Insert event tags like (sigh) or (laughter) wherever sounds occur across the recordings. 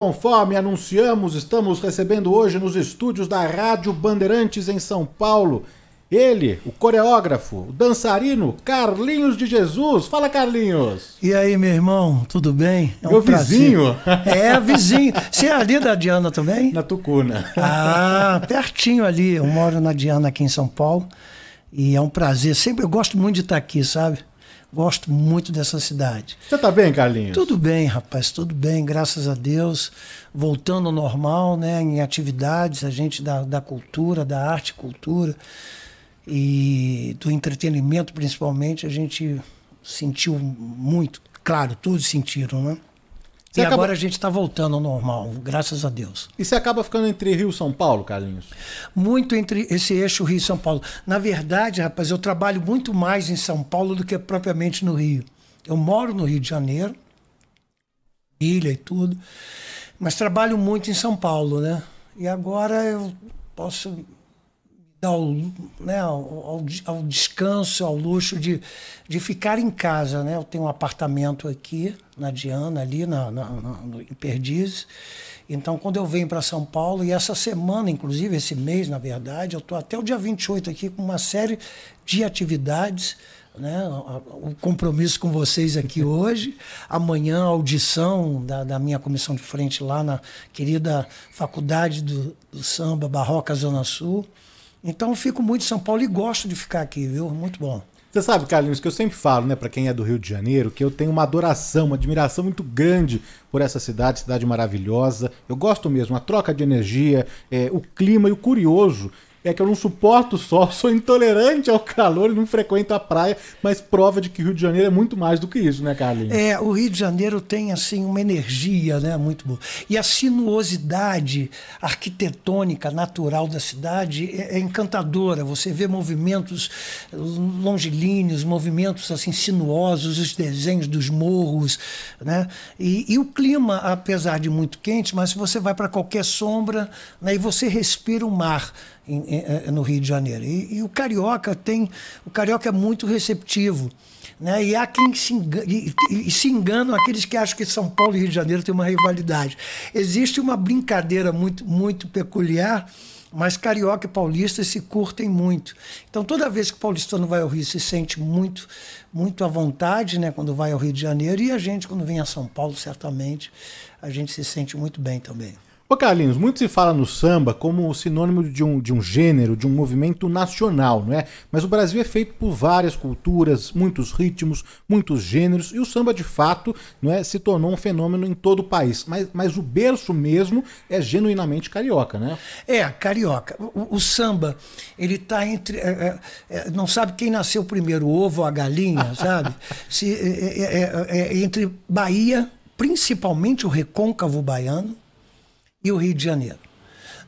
Conforme anunciamos, estamos recebendo hoje nos estúdios da Rádio Bandeirantes em São Paulo ele, o coreógrafo, o dançarino Carlinhos de Jesus. Fala, Carlinhos. E aí, meu irmão, tudo bem? É um Meu vizinho. (laughs) É, vizinho. Você é ali da Diana também? Na Tucuna. Ah, pertinho ali. Eu moro na Diana aqui em São Paulo. E é um prazer. Sempre eu gosto muito de estar aqui, sabe? Gosto muito dessa cidade. Você tá bem, Carlinhos? Tudo bem, rapaz, tudo bem, graças a Deus. Voltando ao normal, né? Em atividades, a gente da, da cultura, da arte e cultura e do entretenimento, principalmente, a gente sentiu muito. Claro, todos sentiram, né? Você e acaba... agora a gente está voltando ao normal, graças a Deus. E você acaba ficando entre Rio e São Paulo, Carlinhos? Muito entre esse eixo Rio e São Paulo. Na verdade, rapaz, eu trabalho muito mais em São Paulo do que propriamente no Rio. Eu moro no Rio de Janeiro, ilha e tudo, mas trabalho muito em São Paulo, né? E agora eu posso ao, né, ao, ao, descanso, ao luxo de, de ficar em casa. Né? Eu tenho um apartamento aqui na Diana, ali na, na, na no, em Perdizes. Então, quando eu venho para São Paulo, e essa semana, inclusive, esse mês, na verdade, eu estou até o dia 28 aqui com uma série de atividades. Né, o compromisso com vocês aqui (laughs) hoje. Amanhã, a audição da, da, minha comissão de frente lá na querida Faculdade do, do Samba Barroca Zona Sul. Então fico muito em São Paulo e gosto de ficar aqui, viu? Muito bom. Você sabe, Carlinhos, que eu sempre falo, né, para quem é do Rio de Janeiro, que eu tenho uma adoração, uma admiração muito grande por essa cidade, cidade maravilhosa. Eu gosto mesmo, a troca de energia, é, o clima e o curioso é que eu não suporto o sol, (laughs) sou intolerante ao calor e não frequento a praia, mas prova de que o Rio de Janeiro é muito mais do que isso, né, Carlinhos? É, o Rio de Janeiro tem, assim, uma energia, né, muito boa. E a sinuosidade arquitetônica natural da cidade é, é encantadora. Você vê movimentos longilíneos, movimentos, assim, sinuosos, os desenhos dos morros, né? E, e o clima, apesar de muito quente, mas se você vai para qualquer sombra, né, e você respira o mar, em, em, eh, no Rio de Janeiro. E, e, o carioca tem, o carioca é muito receptivo. Né? E há quem se engana, e, e, se enganam aqueles que acham que São Paulo e Rio de Janeiro têm uma rivalidade. Existe uma brincadeira muito, muito peculiar, mas carioca e paulista se curtem muito. Então, toda vez que o paulistano vai ao Rio, se sente muito, muito à vontade, né, quando vai ao Rio de Janeiro, e a gente, quando vem a São Paulo, certamente, a gente se sente muito bem também. Ô Carlinhos, muito se fala no samba como sinônimo de um, de um gênero, de um movimento nacional, não é? Mas o Brasil é feito por várias culturas, muitos ritmos, muitos gêneros, e o samba de fato não é, se tornou um fenômeno em todo o país. Mas, mas o berço mesmo é genuinamente carioca, né? É, carioca. O, o samba, ele está entre. É, é, é, não sabe quem nasceu primeiro, o ovo ou a galinha, (laughs) sabe? Se, é, é, é entre Bahia, principalmente o recôncavo baiano e o Rio de Janeiro.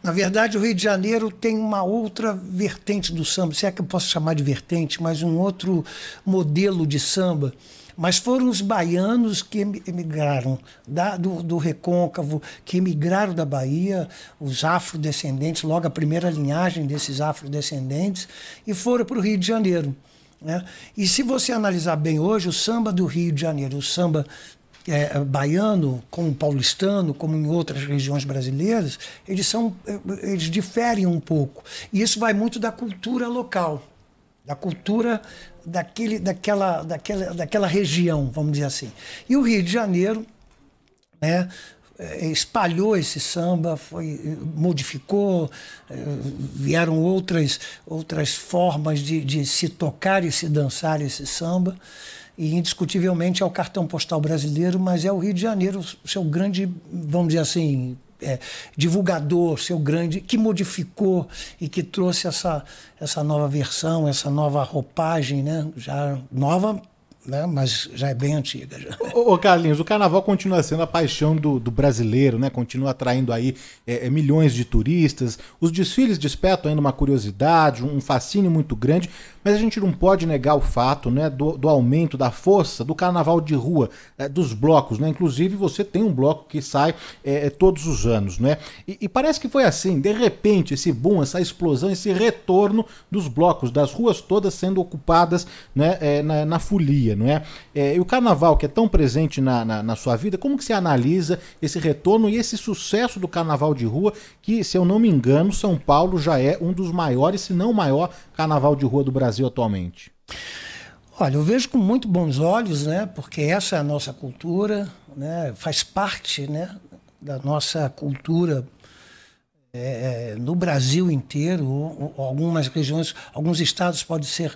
Na verdade, o Rio de Janeiro tem uma outra vertente do samba, se é que eu posso chamar de vertente, mas um outro modelo de samba. Mas foram os baianos que emigraram da, do, do recôncavo, que emigraram da Bahia, os afrodescendentes, logo a primeira linhagem desses afrodescendentes, e foram para o Rio de Janeiro. Né? E se você analisar bem hoje, o samba do Rio de Janeiro, o samba é, baiano, como paulistano, como em outras regiões brasileiras, eles, são, eles diferem um pouco. E isso vai muito da cultura local, da cultura daquele, daquela, daquela, daquela região, vamos dizer assim. E o Rio de Janeiro né, é, espalhou esse samba, foi, modificou, é, vieram outras, outras formas de, de se tocar e se dançar esse samba e indiscutivelmente é o cartão postal brasileiro, mas é o Rio de Janeiro, seu grande, vamos dizer assim, é, divulgador, seu grande, que modificou e que trouxe essa, essa nova versão, essa nova roupagem, né? já nova né? mas já é bem antiga. Já. Ô, ô, Carlinhos, o carnaval continua sendo a paixão do, do brasileiro, né? Continua atraindo aí é, é milhões de turistas. Os desfiles despertam ainda uma curiosidade, um fascínio muito grande, mas a gente não pode negar o fato né, do, do aumento da força do carnaval de rua, é, dos blocos, né? Inclusive, você tem um bloco que sai é, é todos os anos, né? E, e parece que foi assim, de repente, esse boom, essa explosão, esse retorno dos blocos, das ruas todas sendo ocupadas né, é, na, na folia não é? é? E o carnaval, que é tão presente na, na, na, sua vida, como que você analisa esse retorno e esse sucesso do carnaval de rua, que, se eu não me engano, São Paulo já é um dos maiores, se não o maior, carnaval de rua do Brasil atualmente? Olha, eu vejo com muito bons olhos, né? Porque essa é a nossa cultura, né? Faz parte, né? Da nossa cultura é, é no Brasil inteiro. Algumas regiões, alguns estados podem ser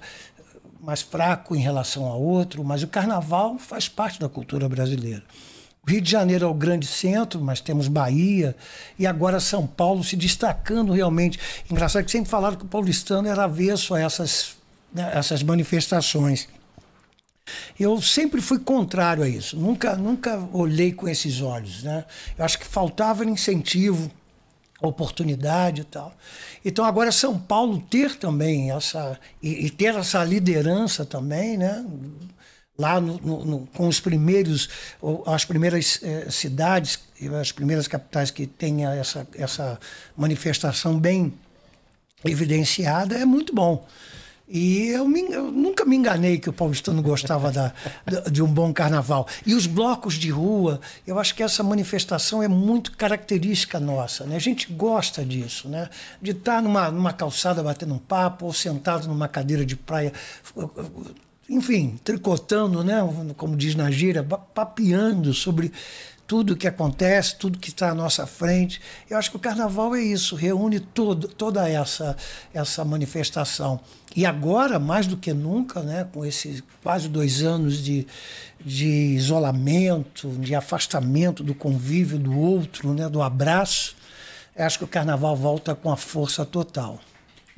mais fraco em relação a outro, mas o carnaval faz parte da cultura brasileira. O Rio de Janeiro é o grande centro, mas temos Bahia e agora São Paulo se destacando realmente. Engraçado que sempre falaram que o paulistano era avesso a essas, né, essas manifestações. Eu sempre fui contrário a isso, nunca, nunca olhei com esses olhos. Né? Eu acho que faltava incentivo oportunidade e tal. Então agora São Paulo ter também essa e, e ter essa liderança também, né? Lá no, no, com os primeiros, as primeiras eh, cidades, as primeiras capitais que tenha essa, essa manifestação bem evidenciada é muito bom. E eu, me, eu, nunca me enganei que o paulistano gostava da, de um bom carnaval. E os blocos de rua, eu acho que essa manifestação é muito característica nossa. Né? A gente gosta disso, né? de estar numa, numa calçada batendo um papo, ou sentado numa cadeira de praia, enfim, tricotando, né? como diz na gíria, papeando sobre tudo que acontece, tudo que está à nossa frente. Eu acho que o carnaval é isso, reúne todo, toda essa, essa manifestação. E agora, mais do que nunca, né, com esses quase dois anos de, de isolamento, de afastamento do convívio do outro, né, do abraço, acho que o carnaval volta com a força total.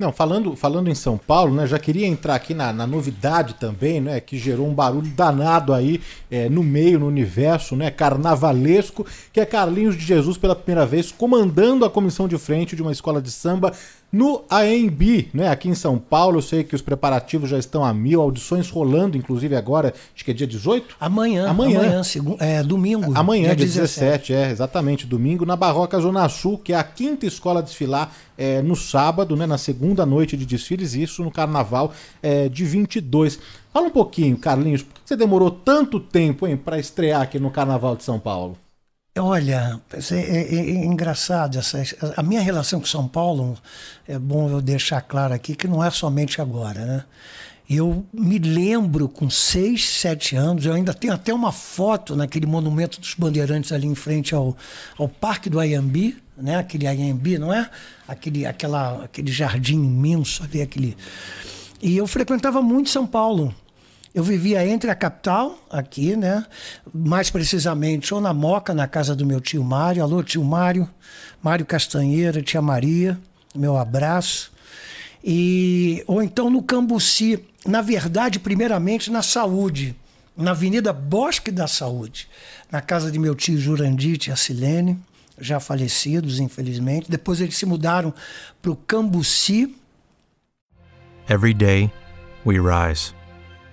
Não, falando, falando em São Paulo, né, já queria entrar aqui na, na novidade também, né, que gerou um barulho danado aí é, no meio, no universo, né, carnavalesco, que é Carlinhos de Jesus pela primeira vez comandando a comissão de frente de uma escola de samba no AMB, né, aqui em São Paulo, eu sei que os preparativos já estão a mil, audições rolando, inclusive agora, acho que é dia 18? Amanhã. Amanhã. amanhã é, domingo. Amanhã, dia 17. 17, é, exatamente, domingo, na Barroca Zona Sul, que é a quinta escola a desfilar é, no sábado, né, na segunda noite de desfiles, isso no carnaval é, de 22. Fala um pouquinho, Carlinhos, por que você demorou tanto tempo para estrear aqui no Carnaval de São Paulo? Olha, é, é, é, engraçado essa, a minha relação com São Paulo é bom eu deixar claro aqui que não é somente agora, né? Eu me lembro com seis, sete anos, eu ainda tenho até uma foto naquele monumento dos bandeirantes ali em frente ao, ao Parque do Ayambi, né? Aquele Ayambi, não é? Aquele, aquela, aquele jardim imenso ali, aquele. E eu frequentava muito São Paulo. Eu vivia entre a capital, aqui, né? Mais precisamente, ou na Moca, na casa do meu tio Mário. Alô, tio Mário. Mário Castanheira, tia Maria, meu abraço. E, ou então no Cambuci. Na verdade, primeiramente na Saúde, na Avenida Bosque da Saúde, na casa de meu tio Jurandir e a Silene, já falecidos, infelizmente. Depois eles se mudaram para o Cambuci. Every day we rise.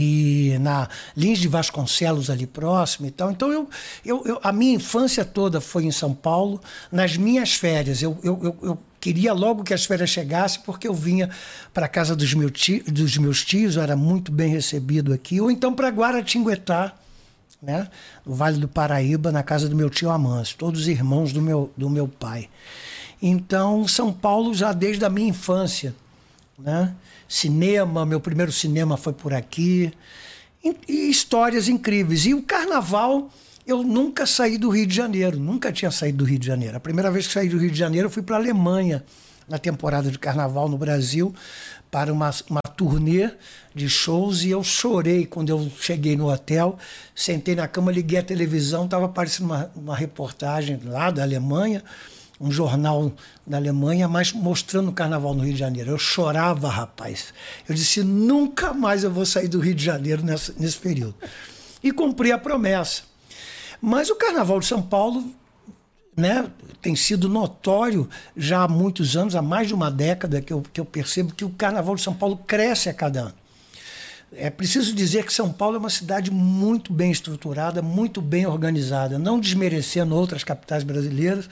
e na Lins de Vasconcelos ali próximo e tal. Então eu, eu, eu, a minha infância toda foi em São Paulo, nas minhas férias. Eu, eu, eu, queria logo que as férias chegassem, porque eu vinha para casa dos, meu tio, dos meus tios, eu era muito bem recebido aqui, ou então para Guaratinguetá, né? no Vale do Paraíba, na casa do meu tio Amâncio, todos irmãos do meu, do meu pai. Então, São Paulo já desde a minha infância. Né? Cinema, meu primeiro cinema foi por aqui. E, e histórias incríveis. E o carnaval, eu nunca saí do Rio de Janeiro, nunca tinha saído do Rio de Janeiro. A primeira vez que saí do Rio de Janeiro, eu fui para a Alemanha, na temporada de carnaval no Brasil, para uma, uma turnê de shows e eu chorei quando eu cheguei no hotel, sentei na cama, liguei a televisão, estava aparecendo uma, uma reportagem lá da Alemanha, um jornal da Alemanha, mas mostrando o carnaval no Rio de Janeiro. Eu chorava, rapaz. Eu disse: nunca mais eu vou sair do Rio de Janeiro nesse período. E cumpri a promessa. Mas o carnaval de São Paulo né, tem sido notório já há muitos anos, há mais de uma década, que eu, que eu percebo que o carnaval de São Paulo cresce a cada ano. É preciso dizer que São Paulo é uma cidade muito bem estruturada, muito bem organizada, não desmerecendo outras capitais brasileiras,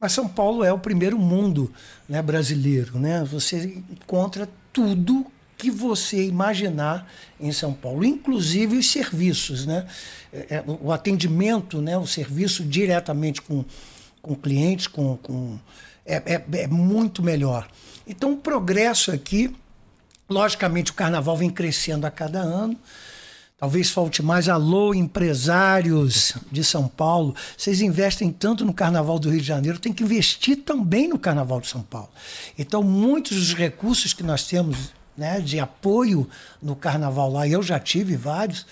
mas São Paulo é o primeiro mundo né, brasileiro. Né? Você encontra tudo que você imaginar em São Paulo, inclusive os serviços, né? É, é, o atendimento, né? o serviço diretamente com, com clientes, com, com é, é, é muito melhor. Então, o progresso aqui, logicamente, o carnaval vem crescendo a cada ano. Talvez falte mais alô, empresários de São Paulo. Vocês investem tanto no Carnaval do Rio de Janeiro, tem que investir também no Carnaval de São Paulo. Então, muitos dos recursos que nós temos né, de apoio no Carnaval lá, eu já tive vários,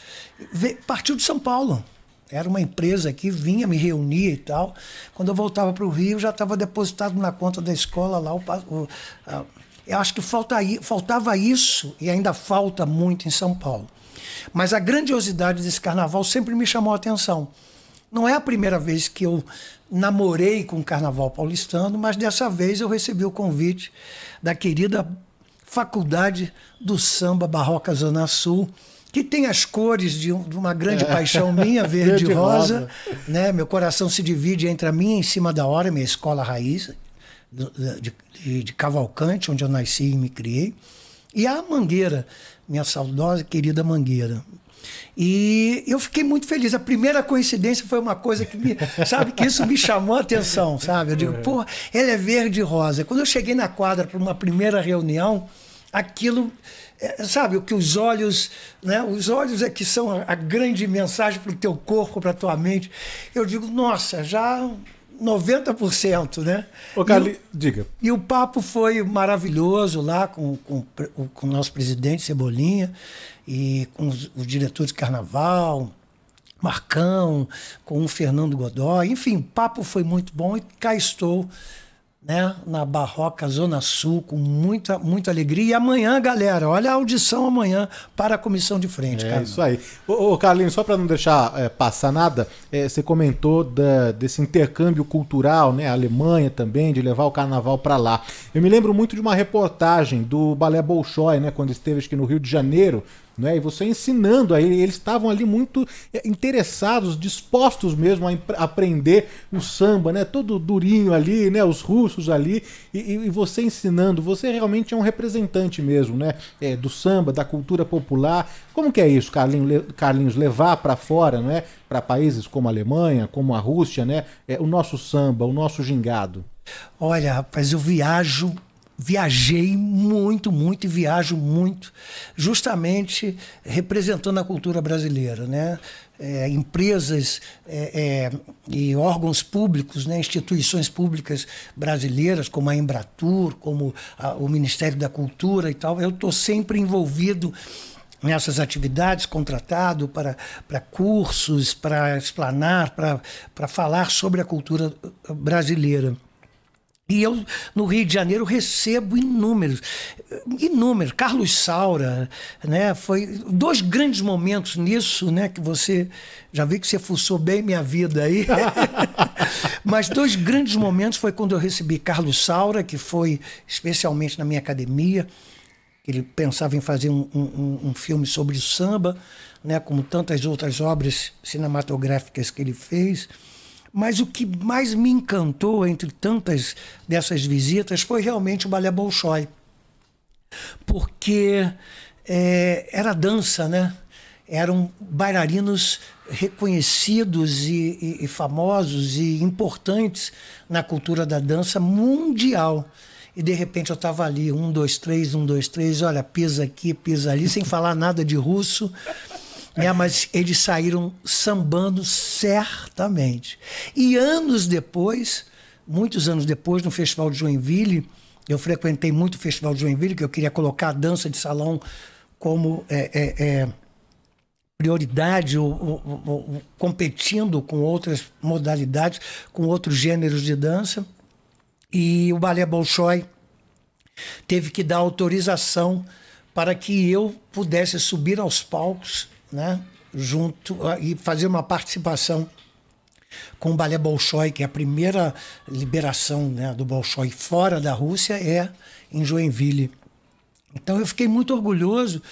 partiu de São Paulo. Era uma empresa que vinha, me reunia e tal. Quando eu voltava para o Rio, já estava depositado na conta da escola lá. O, o, a, eu acho que falta, faltava isso, e ainda falta muito em São Paulo. Mas a grandiosidade desse carnaval sempre me chamou a atenção. Não é a primeira vez que eu namorei com o carnaval paulistano, mas dessa vez eu recebi o convite da querida Faculdade do Samba Barroca Zona Sul, que tem as cores de, um, uma grande paixão (laughs) minha, verde e rosa. Né? Meu coração se divide entre a minha em cima da hora, minha escola raiz, de, de, de Cavalcante, onde eu nasci e me criei, e a Mangueira, minha saudosa querida Mangueira. E eu fiquei muito feliz. A primeira coincidência foi uma coisa que me, (laughs) sabe, que isso me chamou a atenção, sabe? Eu digo, pô, ela é verde e rosa. Quando eu cheguei na quadra para uma primeira reunião, aquilo, é, sabe, o que os olhos, né? Os olhos é que são a, a grande mensagem para o teu corpo, para a tua mente. Eu digo, nossa, já 90%, né? Ô, Carli, e, diga. E o papo foi maravilhoso lá com, com, com o nosso presidente Cebolinha e com os, os diretores de carnaval, Marcão, com o Fernando Godoy. Enfim, o papo foi muito bom e cá estou né, na Barroca Zona Sul, com muita, muita alegria. E amanhã, galera, olha a audição amanhã para a comissão de frente. É isso aí. Ô, ô Carlinhos, só para não deixar é, passar nada, é, você comentou da, desse intercâmbio cultural, né, a Alemanha também, de levar o carnaval para lá. Eu me lembro muito de uma reportagem do Balé Bolshoi, né, quando esteve aqui no Rio de Janeiro, né? E você ensinando a ele, eles estavam ali muito é, interessados, dispostos mesmo a aprender o samba, né? Todo durinho ali, né? Os russos ali e, e você ensinando, você realmente é um representante mesmo, né? É, do samba, da cultura popular. Como que é isso, Carlinhos, Carlinhos levar para fora, né? Para países como a Alemanha, como a Rússia, né? É, o nosso samba, o nosso gingado. Olha, rapaz, eu viajo viajei muito, muito e viajo muito, justamente representando a cultura brasileira, né? É, empresas é, é, e órgãos públicos, né, instituições públicas brasileiras, como a Embratur, como a, o Ministério da Cultura e tal, eu estou sempre envolvido nessas atividades, contratado para, para cursos, para explanar, para, para falar sobre a cultura brasileira. E eu, no Rio de Janeiro, recebo inúmeros, inúmeros. Carlos Saura, né? Foi dois grandes momentos nisso, né? Que você já vi que você fuçou bem minha vida aí. (laughs) Mas dois grandes momentos foi quando eu recebi Carlos Saura, que foi especialmente na minha academia. ele pensava em fazer um, um, um filme sobre samba, né, como tantas outras obras cinematográficas que ele fez. Mas o que mais me encantou entre tantas dessas visitas foi realmente o Balé Bolshoi. Porque é, era dança, né? Eram bailarinos reconhecidos e, e, e famosos e importantes na cultura da dança mundial. E de repente eu estava ali, um, dois, três, um, dois, três, olha, pisa aqui, pisa ali, sem falar nada de russo. Né? Mas eles saíram sambando certamente. E anos depois, muitos anos depois, no Festival de Joinville, eu frequentei muito o Festival de Joinville, que eu queria colocar a dança de salão como é, é, é, prioridade, ou, ou, ou, competindo com outras modalidades, com outros gêneros de dança. E o Balé Bolshoi teve que dar autorização para que eu pudesse subir aos palcos né, junto e fazer uma participação com o Balé Bolshoi, que é a primeira liberação né, do Bolshoi fora da Rússia é em Joinville. Então eu fiquei muito orgulhoso,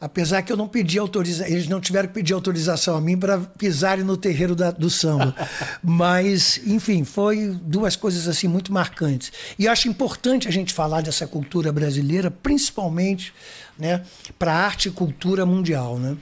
apesar que eu não pedi autorização, eles não tiveram que pedir autorização a mim para pisarem no terreiro da, do samba. (laughs) Mas, enfim, foi duas coisas assim muito marcantes. E acho importante a gente falar dessa cultura brasileira, principalmente né, para a arte e cultura mundial. Né?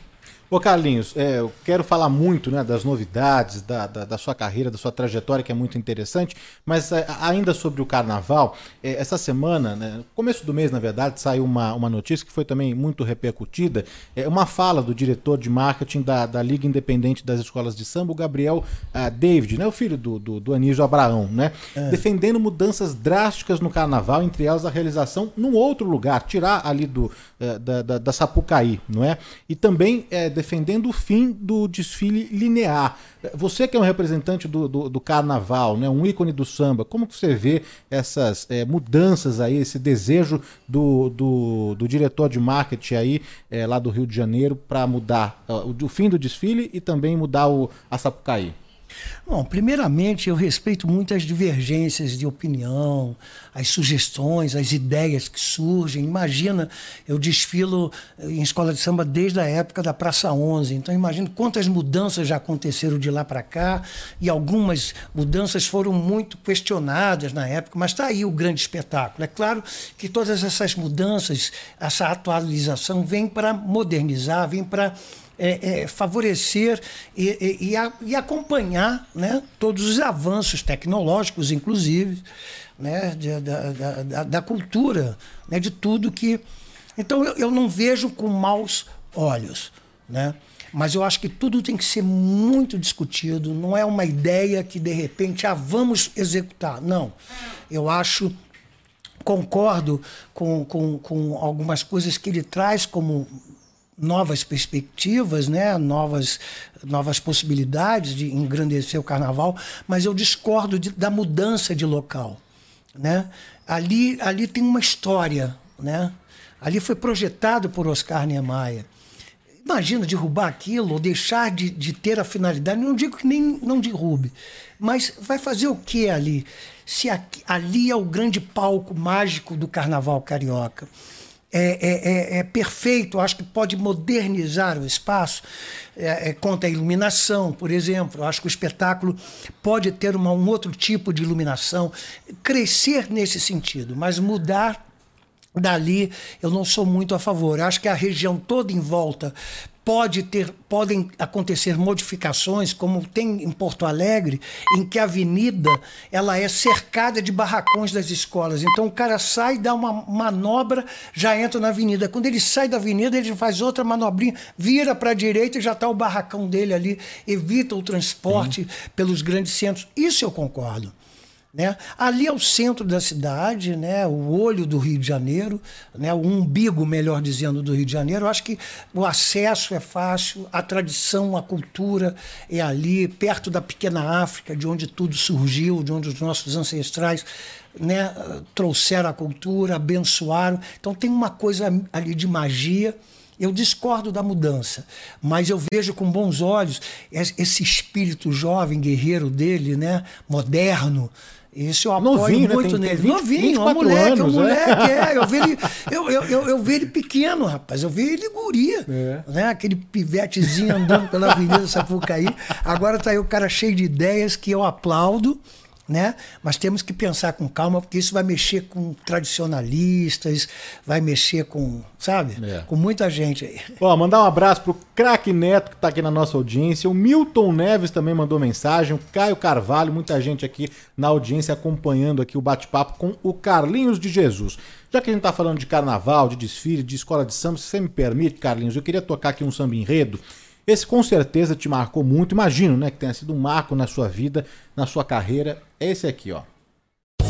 Ô Carlinhos, é, eu quero falar muito né, das novidades, da, da, da, sua carreira, da sua trajetória, que é muito interessante, mas é, ainda sobre o carnaval, é, essa semana, né, começo do mês, na verdade, saiu uma, uma notícia que foi também muito repercutida, é uma fala do diretor de marketing da, da Liga Independente das Escolas de Samba, o Gabriel uh, David, né, o filho do, do, do Anísio Abraão, né, é. defendendo mudanças drásticas no carnaval, entre elas a realização num outro lugar, tirar ali do, uh, da, da, da Sapucaí, não é? E também é, defendendo o fim do desfile linear. Você que é um representante do, do, do carnaval, né, um ícone do samba, como que você vê essas é, mudanças aí, esse desejo do, do, do, diretor de marketing aí é, lá do Rio de Janeiro para mudar uh, o, o, fim do desfile e também mudar o, a Sapucaí? Bom, primeiramente, eu respeito muito as divergências de opinião, as sugestões, as ideias que surgem. Imagina, eu desfilo em escola de samba desde a época da Praça 11, então imagino quantas mudanças já aconteceram de lá para cá, e algumas mudanças foram muito questionadas na época, mas está aí o grande espetáculo. É claro que todas essas mudanças, essa atualização, vem para modernizar, vem para é, é, favorecer e, e, e, a, e, acompanhar né, todos os avanços tecnológicos, inclusive, né, de, da, da, da, cultura, né, de tudo que. Então eu, eu não vejo com maus olhos. Né? Mas eu acho que tudo tem que ser muito discutido, não é uma ideia que de repente ah, vamos executar. Não. Eu acho concordo com, com, com algumas coisas que ele traz como novas perspectivas, né? novas, novas possibilidades de engrandecer o carnaval, mas eu discordo de, da mudança de local. Né? Ali, ali tem uma história. Né? Ali foi projetado por Oscar Niemeyer. Imagina derrubar aquilo ou deixar de, de ter a finalidade. Não digo que nem não derrube, mas vai fazer o que ali? Se aqui, ali é o grande palco mágico do carnaval carioca é, é, é, é perfeito, acho que pode modernizar o espaço. É, é, à iluminação, por exemplo, acho que o espetáculo pode ter uma, um outro tipo de iluminação, crescer nesse sentido, mas mudar dali eu não sou muito a favor. Acho que a região toda em volta pode ter, podem acontecer modificações, como tem em Porto Alegre, em que a avenida ela é cercada de barracões das escolas. Então o cara sai, dá uma manobra, já entra na avenida. Quando ele sai da avenida, ele faz outra manobrinha, vira para a direita e já está o barracão dele ali, evita o transporte Sim. pelos grandes centros. Isso eu concordo. Né? Ali é o centro da cidade, né? o olho do Rio de Janeiro, né? o umbigo, melhor dizendo, do Rio de Janeiro. Eu acho que o acesso é fácil, a tradição, a cultura é ali, perto da pequena África, de onde tudo surgiu, de onde os nossos ancestrais né? trouxeram a cultura, abençoaram. Então tem uma coisa ali de magia. Eu discordo da mudança, mas eu vejo com bons olhos esse espírito jovem, guerreiro dele, né, moderno, Isso eu apoio Novinho, né? muito tem nele. 20, Novinho, um 24 moleque, um anos, é. moleque, é. (laughs) Eu vi ele, eu, eu, eu, eu vi ele pequeno, rapaz. Eu vi ele guria. É. Né? Aquele pivetezinho andando pela Avenida Sapucaí. Agora tá aí o cara cheio de ideias que eu aplaudo. Né? Mas temos que pensar com calma, porque isso vai mexer com tradicionalistas, vai mexer com, sabe? É. Com muita gente aí. Ó, mandar um abraço pro Craque Neto, que tá aqui na nossa audiência. O Milton Neves também mandou mensagem. O Caio Carvalho, muita gente aqui na audiência acompanhando aqui o bate-papo com o Carlinhos de Jesus. Já que a gente tá falando de carnaval, de desfile, de escola de samba, se você me permite, Carlinhos, eu queria tocar aqui um samba enredo. Esse com certeza te marcou muito. Imagino, né, que tenha sido um marco na sua vida, na sua carreira. É esse aqui, ó.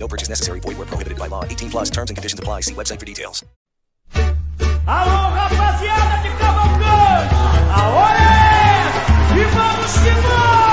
No purchase necessary. Void where prohibited by law. 18 plus terms and conditions apply. See website for details. Alô, rapaziada de Cavalcante! A hora é essa! E vamos que vamos!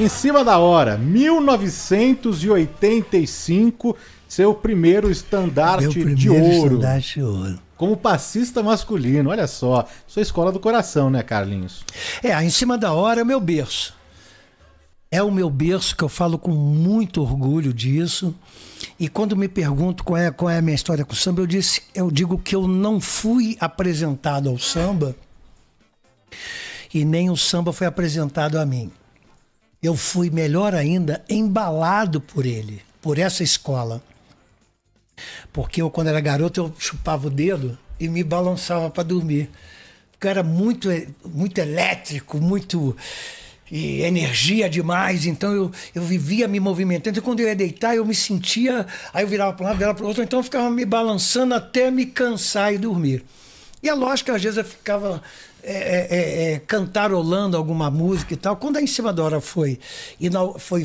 Em cima da hora, 1985, seu primeiro estandarte Meu de primeiro ouro. estandarte de ouro. Como passista masculino, olha só. Sua escola do coração, né, Carlinhos? É, em cima da hora é o meu berço. É o meu berço que eu falo com muito orgulho disso. E quando me pergunto qual é, qual é a minha história com o samba, eu, disse, eu digo que eu não fui apresentado ao samba e nem o samba foi apresentado a mim. Eu fui, melhor ainda, embalado por ele, por essa escola. Porque eu, quando era garoto, eu chupava o dedo e me balançava para dormir. Porque eu era muito, muito elétrico, muito e energia demais, então eu, eu vivia me movimentando. E quando eu ia deitar, eu me sentia. Aí eu virava para um lado, virava para o outro, então eu ficava me balançando até me cansar e dormir. E é lógico que às vezes eu ficava é, é, é, cantarolando alguma música e tal. Quando a Em Cima da foi, foi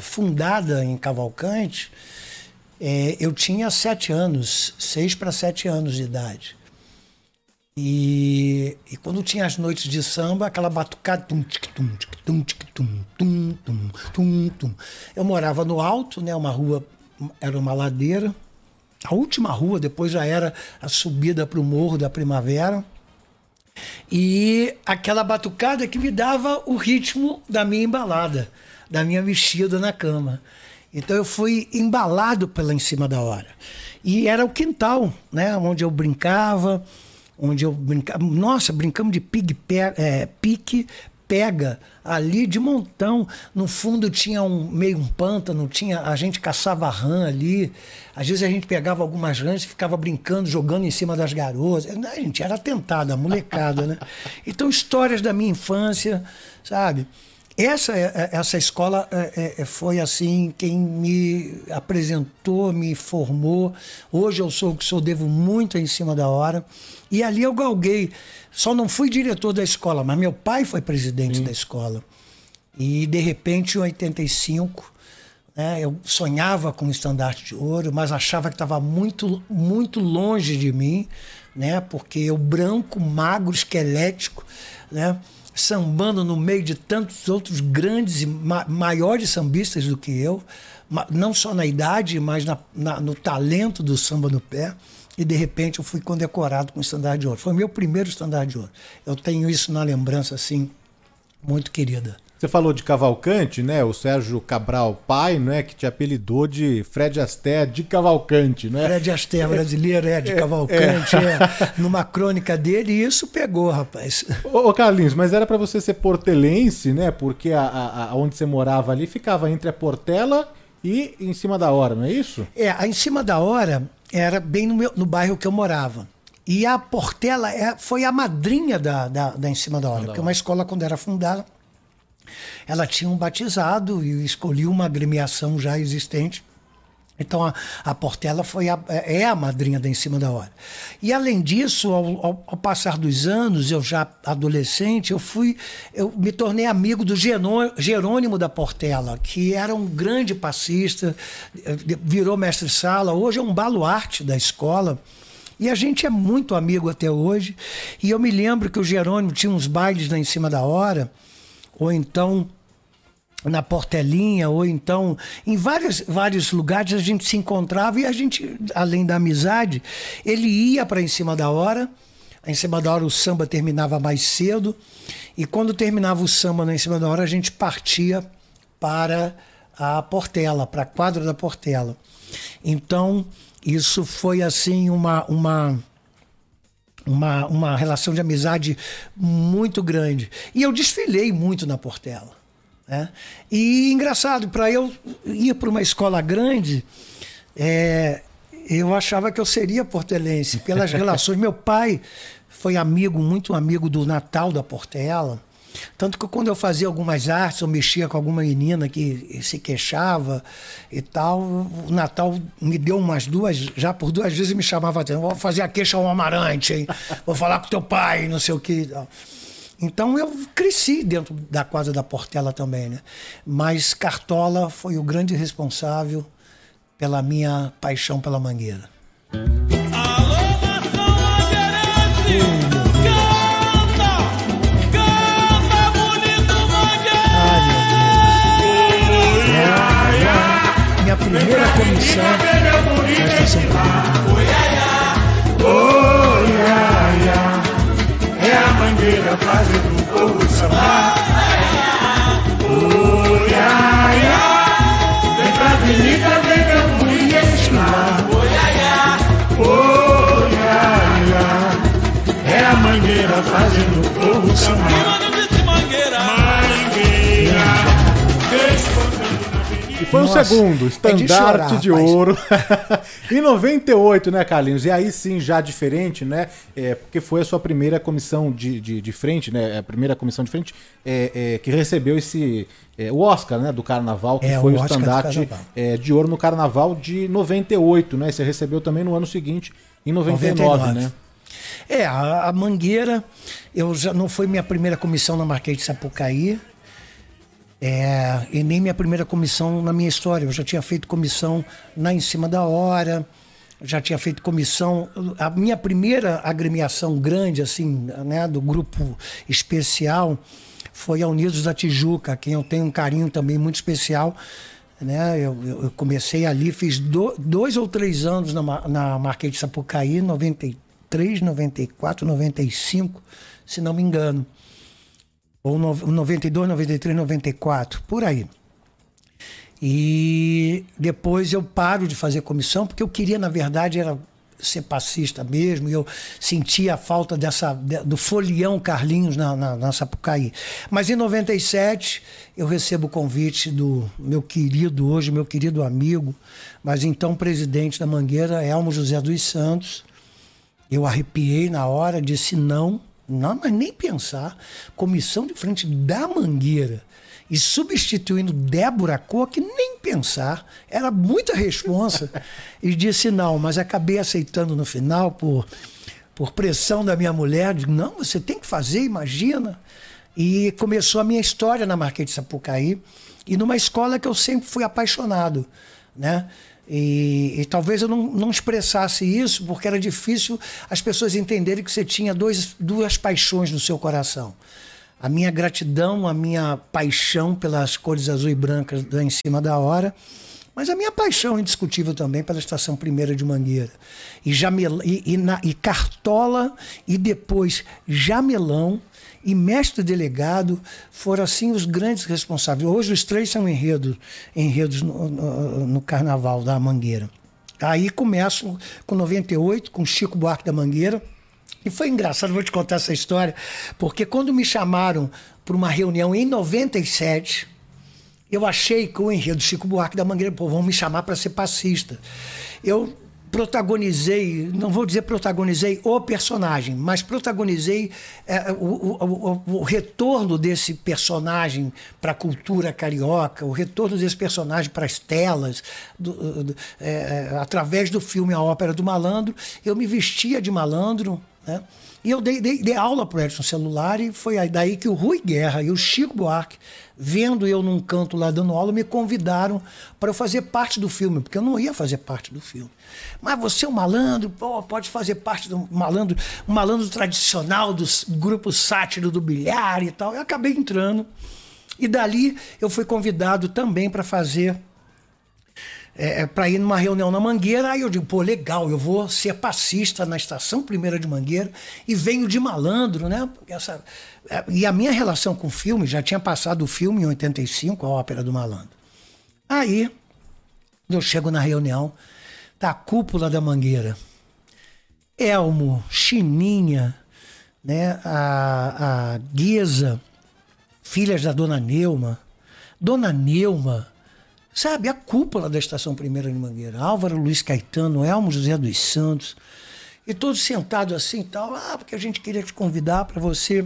fundada em Cavalcante, é, eu tinha sete anos, seis para sete anos de idade. E, e, quando tinha as noites de samba, aquela batucada. Tum, tic, tum, tic, tum, tic, tum, tum, tum, tum, tum. Eu morava no alto, né? Uma rua, era uma ladeira. A última rua, depois já era a subida para o Morro da Primavera. E aquela batucada que me dava o ritmo da minha embalada, da minha vestida na cama. Então eu fui embalado pela em cima da hora. E era o quintal, né? Onde eu brincava onde eu brincava. Nossa, brincamos de pig é, pique, pega, ali de montão. No fundo tinha um meio um pântano, tinha, a gente caçava rã ali. Às vezes a gente pegava algumas rãs e ficava brincando, jogando em cima das garotas. A gente era tentada, molecada, né? (laughs) Então, histórias da minha infância, sabe? Essa, essa escola é, foi assim quem me apresentou, me formou. Hoje eu sou o que sou, devo muito em cima da hora. E ali eu galguei. Só não fui diretor da escola, mas meu pai foi presidente hum. da escola. E de repente, em 85, né, eu sonhava com o estandarte de ouro, mas achava que estava muito, muito longe de mim, né? Porque eu branco, magro, esquelético, né? sambando no meio de tantos outros grandes e ma maiores sambistas do que eu, não só na idade, mas na- na- no talento do samba no pé. E de repente eu fui condecorado com o estandarte de ouro. Foi meu primeiro estandarte de ouro. Eu tenho isso na lembrança, assim, muito querida. Você falou de Cavalcante, né? O Sérgio Cabral, pai, né? Que te apelidou de Fred Astaire de Cavalcante, né? Fred Astaire brasileiro, é, de É, Cavalcante, é. numa crônica dele, e isso pegou, rapaz. Ô, ô, Carlinhos, mas era pra você ser portelense, né? Porque a, a- a- onde você morava ali ficava entre a Portela e em cima da hora, não é isso? É, a em cima da hora era bem no, meu- no bairro que eu morava. E a Portela é- foi a madrinha da, da, da Em Cima da Hora, porque uma escola, quando era fundada, ela tinha um batizado e escolheu uma agremiação já existente. Então a, a Portela foi a, é a madrinha da Em Cima da Hora. E além disso, ao, ao- ao passar dos anos, eu já adolescente, eu fui, eu me tornei amigo do Jerônimo da Portela, que era um grande passista, eh, virou mestre-sala, hoje é um baluarte da escola. E a gente é muito amigo até hoje. E eu me lembro que o Jerônimo tinha uns bailes lá em cima da hora, ou então na Portelinha, ou então em vários, vários lugares a gente se encontrava e a gente, além da amizade, ele ia para em cima da hora. Em cima da hora o samba terminava mais cedo. E quando terminava o samba na em cima da hora, a gente partia para a Portela, para a quadra da Portela. Então, isso foi assim uma, uma, uma, uma relação de amizade muito grande. E eu desfilei muito na Portela. Né? E engraçado, para eu ir para uma escola grande, é, eu achava que eu seria portelense, pelas (laughs) relações. Meu pai foi amigo, muito amigo do Natal da Portela. Tanto que quando eu fazia algumas artes, eu mexia com alguma menina que se queixava e tal, o Natal me deu umas duas, já por duas vezes me chamava atenção, vou fazer a queixa ao amarante, hein? vou falar com teu pai, não sei o que. Então eu cresci dentro da quadra da Portela também, né? Mas Cartola foi o grande responsável pela minha paixão pela mangueira. Minha primeira comissão fazendo o povo sambar. E foi Nossa, o segundo, é de estandarte chorar, de ouro. (laughs) em 98, né, Carlinhos? E aí sim, já diferente, né? É, porque foi a sua primeira comissão de, de, de frente, né? A primeira comissão de frente é, é, que recebeu esse. é, o Oscar, né? Do carnaval, que É, foi o o estandarte é, de ouro no carnaval de 98, né? Você recebeu também no ano seguinte, em 99, 99. né? É, a, a Mangueira, eu já não foi minha primeira comissão na Marquês de Sapucaí. É, e nem minha primeira comissão na minha história. Eu já tinha feito comissão na Em Cima da Hora, já tinha feito comissão. A minha primeira agremiação grande, assim, né, do grupo especial, foi a Unidos da Tijuca, a quem eu tenho um carinho também muito especial. Né? Eu, eu- comecei ali, fiz do- dois ou três anos na, na Marquês de Sapucaí, 93, 94, 95, se não me engano ou no- 92, 93, 94, por aí. E depois eu paro de fazer comissão, porque eu queria, na verdade, era ser passista mesmo, e eu sentia a falta dessa, de- do folião Carlinhos na, na, na Sapucaí. Mas em 97 eu recebo o convite do meu querido, hoje meu querido amigo, mas então presidente da Mangueira, Elmo José dos Santos, eu arrepiei na hora, disse não, não, mas nem pensar. Comissão de frente da Mangueira e substituindo Débora Coque, nem pensar. Era muita responsa. (laughs) e disse não, mas acabei aceitando no final por, por pressão da minha mulher. Digo, não, você tem que fazer, imagina. E começou a minha história na Marquês de Sapucaí e numa escola que eu sempre fui apaixonado, né? E, e talvez eu não, não expressasse isso porque era difícil as pessoas entenderem que você tinha dois, duas paixões no seu coração. A minha gratidão, a minha paixão pelas cores azul e brancas da em cima da hora, Mas a minha paixão indiscutível também pela Estação Primeira de Mangueira. E, Jamel, e, e, na, e Cartola, e depois Jamelão, e mestre delegado foram assim os grandes responsáveis. Hoje os três são enredos, enredos no, no, no Carnaval da Mangueira. Aí começo com 98, com Chico Buarque da Mangueira. E foi engraçado, vou te contar essa história, porque quando me chamaram para uma reunião em 97, eu achei que o enredo Chico Buarque da Mangueira, pô, vão me chamar para ser passista. Eu protagonizei, não vou dizer protagonizei o personagem, mas protagonizei é, o, o, o, o, retorno desse personagem para a cultura carioca, o retorno desse personagem para as telas, do, do, é, através do filme A Ópera do Malandro. Eu me vestia de malandro, né? E eu dei, dei, dei aula para o Edson Celular e foi daí que o Rui Guerra e o Chico Buarque, vendo eu num canto lá dando aula, me convidaram para eu fazer parte do filme, porque eu não ia fazer parte do filme. Mas você é um malandro, pô, pode fazer parte do malandro, um malandro tradicional dos grupos sátiro do bilhar e tal. Eu acabei entrando. E dali eu fui convidado também para fazer é, é para ir numa reunião na Mangueira. Aí eu digo, pô, legal, eu vou ser passista na estação primeira de Mangueira e venho de malandro, né? Essa, é, e a minha relação com o filme, já tinha passado o filme em 85, a Ópera do Malandro. Aí eu chego na reunião da cúpula da Mangueira. Elmo, Chininha, né, a, a Guisa, filhas da Dona Neuma, Dona Neuma, Sabe, a cúpula da Estação Primeira de Mangueira. Álvaro Luiz Caetano, Elmo José dos Santos. E todos sentados assim e tal. Ah, porque a gente queria te convidar para você.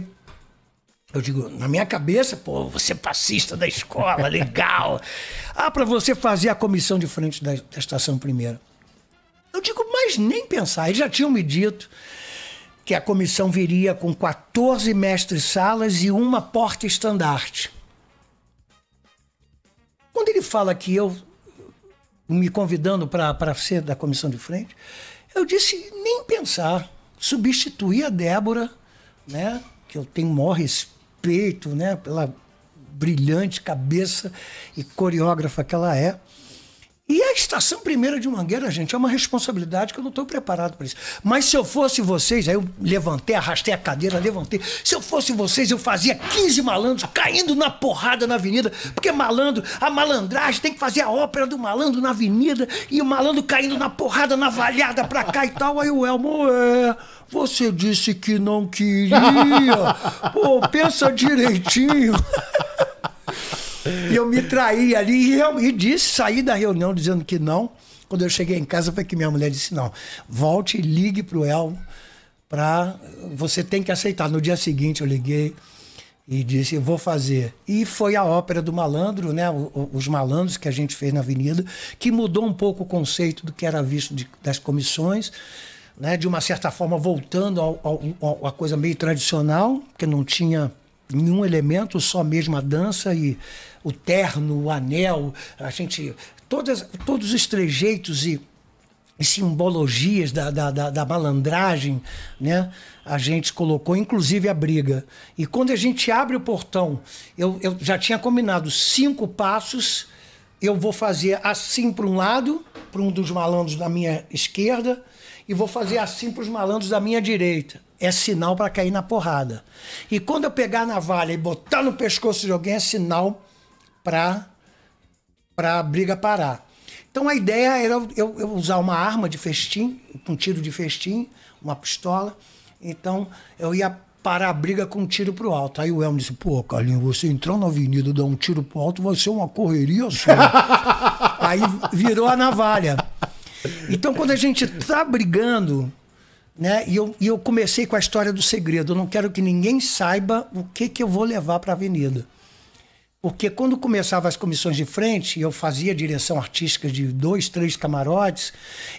Eu digo, na minha cabeça, pô, você é passista da escola, (laughs) legal. ah, para você fazer a comissão de frente da, da Estação Primeira. Eu digo, mas nem pensar. Eles já tinham me dito que a comissão viria com 14 mestres-salas e uma porta-estandarte. Quando ele fala que eu, me convidando para ser da comissão de frente, eu disse nem pensar. Substituir a Débora, né, que eu tenho maior respeito né, pela brilhante cabeça e coreógrafa que ela é. E a estação primeira de Mangueira, gente, é uma responsabilidade que eu não estou preparado para isso. Mas se eu fosse vocês, aí eu levantei, arrastei a cadeira, levantei. Se eu fosse vocês, eu fazia 15 malandros caindo na porrada na avenida. Porque malandro, a malandragem tem que fazer a ópera do malandro na avenida e o malandro caindo na porrada, na valhada pra cá e tal. Aí o Elmo, é. Você disse que não queria. Pô, pensa direitinho. (laughs) E eu me traí ali e, eu, e disse, saí da reunião dizendo que não. Quando eu cheguei em casa foi que minha mulher disse, não, volte e ligue pro Elmo para você tem que aceitar. No dia seguinte eu liguei e disse, vou fazer. E foi a ópera do malandro, né? Os malandros que a gente fez na Avenida, que mudou um pouco o conceito do que era visto de, das comissões. Né, de uma certa forma voltando à coisa meio tradicional, que não tinha nenhum elemento, só mesmo a dança e o terno, o anel, a gente. Todas, todos os trejeitos e, e simbologias da, da, da, da, malandragem, né? A gente colocou, inclusive a briga. E quando a gente abre o portão, eu, eu já tinha combinado cinco passos. Eu vou fazer assim para um lado, para um dos malandros da minha esquerda, e vou fazer assim para os malandros da minha direita é sinal para cair na porrada. E quando eu pegar a navalha e botar no pescoço de alguém, é sinal para a briga parar. Então a ideia era eu, eu, usar uma arma de festim, um tiro de festim, uma pistola. Então eu ia parar a briga com um tiro pro alto. Aí o Elmo disse: pô, Carlinhos, você entrar na avenida e dar um tiro pro alto vai ser uma correria só. (laughs) Aí virou a navalha. Então quando a gente tá brigando né? E eu, e eu comecei com a história do segredo. Eu não quero que ninguém saiba o que, que eu vou levar para a avenida. Porque quando começava as comissões de frente, eu fazia direção artística de dois, três camarotes,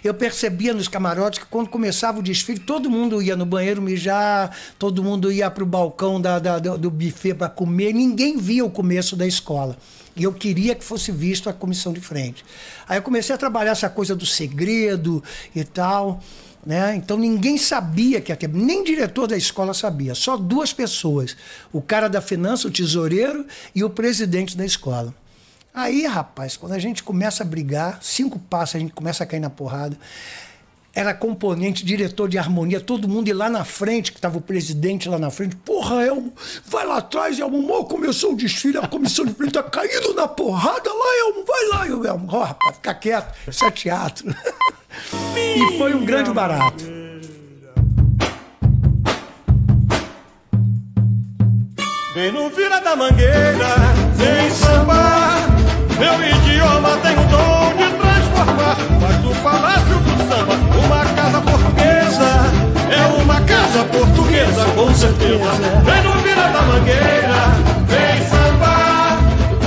eu percebia nos camarotes que quando começava o desfile, todo mundo ia no banheiro mijar, todo mundo ia para o balcão da, da, do buffet para comer, ninguém via o começo da escola. E eu queria que fosse visto a comissão de frente. Aí eu comecei a trabalhar essa coisa do segredo e tal. Né? Então ninguém sabia que ia ter, nem diretor da escola sabia, só duas pessoas: o cara da finança, o tesoureiro e o presidente da escola. Aí, rapaz, quando a gente começa a brigar, cinco passos a gente começa a cair na porrada. Era componente, diretor de harmonia, todo mundo ir lá na frente, que estava o presidente lá na frente. Porra, Elmo, vai lá atrás, Elmo. Mal começou o desfile, a comissão de frente tá caindo na porrada lá, Elmo, vai lá, Elmo. Ó, rapaz, fica quieto, isso é teatro. (laughs) e foi um grande barato. Vem no Vila da Mangueira, sem samba. Meu idioma tem o dom de transformar. Faz do palácio do samba portuguesa, com certeza. Vem no Vila da Mangueira, vem samba.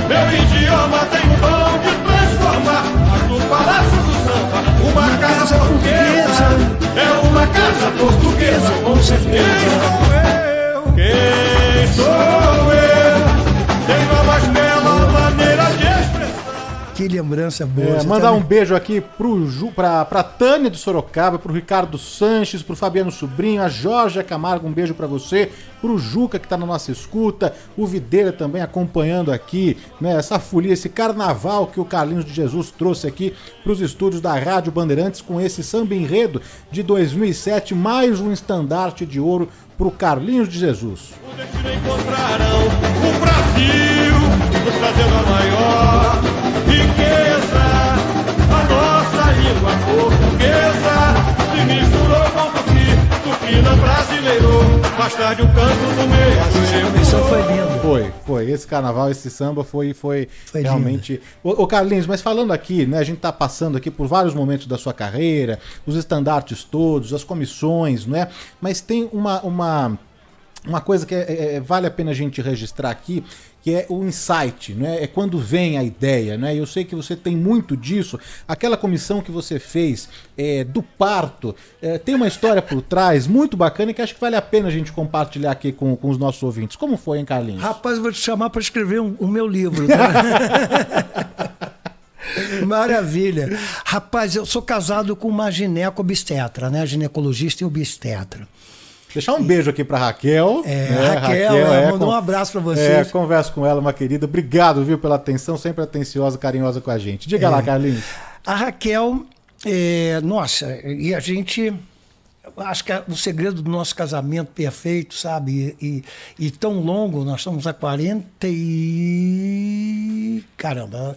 Meu idioma tem o dom de transformar. Do palácio do samba uma casa portuguesa. É uma casa portuguesa, com certeza. Lembrança boa. É, mandar também- um beijo aqui pro Ju, pra, pra Tânia de Sorocaba, pro Ricardo Sanches, pro Fabiano Sobrinho, a Jorge Camargo, um beijo pra você, pro Juca que tá na nossa escuta, o Videira também acompanhando aqui, né, essa folia, esse carnaval que o Carlinhos de Jesus trouxe aqui pros estúdios da Rádio Bandeirantes com esse samba enredo de 2007, mais um estandarte de ouro pro Carlinhos de Jesus. encontrarão o Brasil nos trazendo a maior língua portuguesa se misturou com tupi, tupi não brasileiro. Mais tarde o canto do meio. Isso foi lindo. Foi, foi. Esse carnaval, esse samba foi, foi, Foi realmente. Ô, ô, Carlinhos, mas falando aqui, né? A gente tá passando aqui por vários momentos da sua carreira, os estandartes todos, as comissões, não é? Mas tem uma. uma uma coisa que é- é- é- vale a pena a gente registrar aqui, que é o insight, né? É quando vem a ideia, né? Eu sei que você tem muito disso. Aquela comissão que você fez é, do parto, é, tem uma história por trás muito bacana e que acho que vale a pena a gente compartilhar aqui com, com os nossos ouvintes. Como foi, hein, Carlinhos? Rapaz, vou te chamar para escrever um- o meu livro. tá? (laughs) (laughs) Maravilha. Rapaz, eu sou casado com uma gineco-obstetra, né? Ginecologista e obstetra. Deixar um beijo aqui pra Raquel. É, né? Raquel, ela mandou con- um abraço pra É, vocês. converso com ela, uma querida. Obrigado, viu, pela atenção, sempre atenciosa, carinhosa com a gente. Diga É. lá, Carlinhos. A Raquel, é, nossa, e a gente. Acho que é o segredo do nosso casamento perfeito, sabe? E, e- e tão longo, nós estamos há 40 e. Caramba,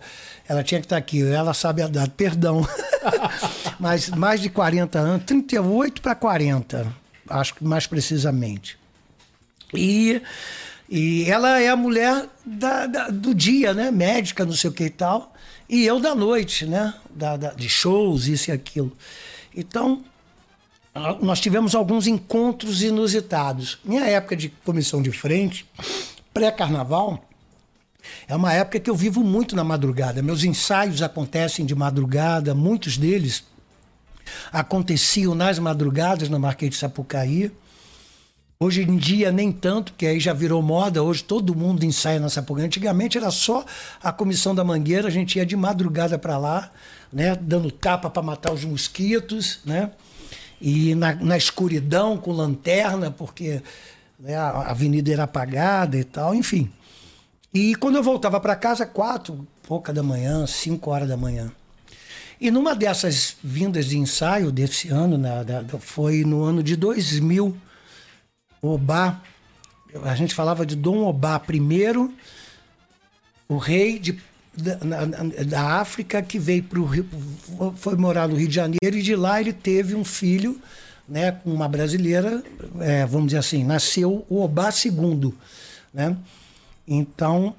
ela tinha que estar aqui, ela sabe a data, perdão. (laughs) Mas mais de 40 anos, 38 para 40, acho que mais precisamente. E, e ela é a mulher da- da- do dia, né? Médica, não sei o que e tal. E eu da noite, né? Da, da- de shows, isso e aquilo. Então, nós tivemos alguns encontros inusitados. Minha época de comissão de frente, pré-carnaval, é uma época que eu vivo muito na madrugada. Meus ensaios acontecem de madrugada, muitos deles aconteciam nas madrugadas na Marquês de Sapucaí. Hoje em dia nem tanto, porque aí já virou moda, hoje todo mundo ensaia na Sapucaí. Antigamente era só a comissão da Mangueira, a gente ia de madrugada para lá, né, dando tapa para matar os mosquitos, né? E na, na escuridão com lanterna, porque né, a a avenida era apagada e tal, enfim. E quando eu voltava para casa, quatro, pouca da manhã, cinco horas da manhã. E numa dessas vindas de ensaio desse ano, na- da- foi no ano de 2000, Obá, a gente falava de Dom Obá I, o rei de, da, na- na- da África que veio para o Rio, foi morar no Rio de Janeiro e de lá ele teve um filho, né, com uma brasileira, é, vamos dizer assim, nasceu o Obá II, né? Então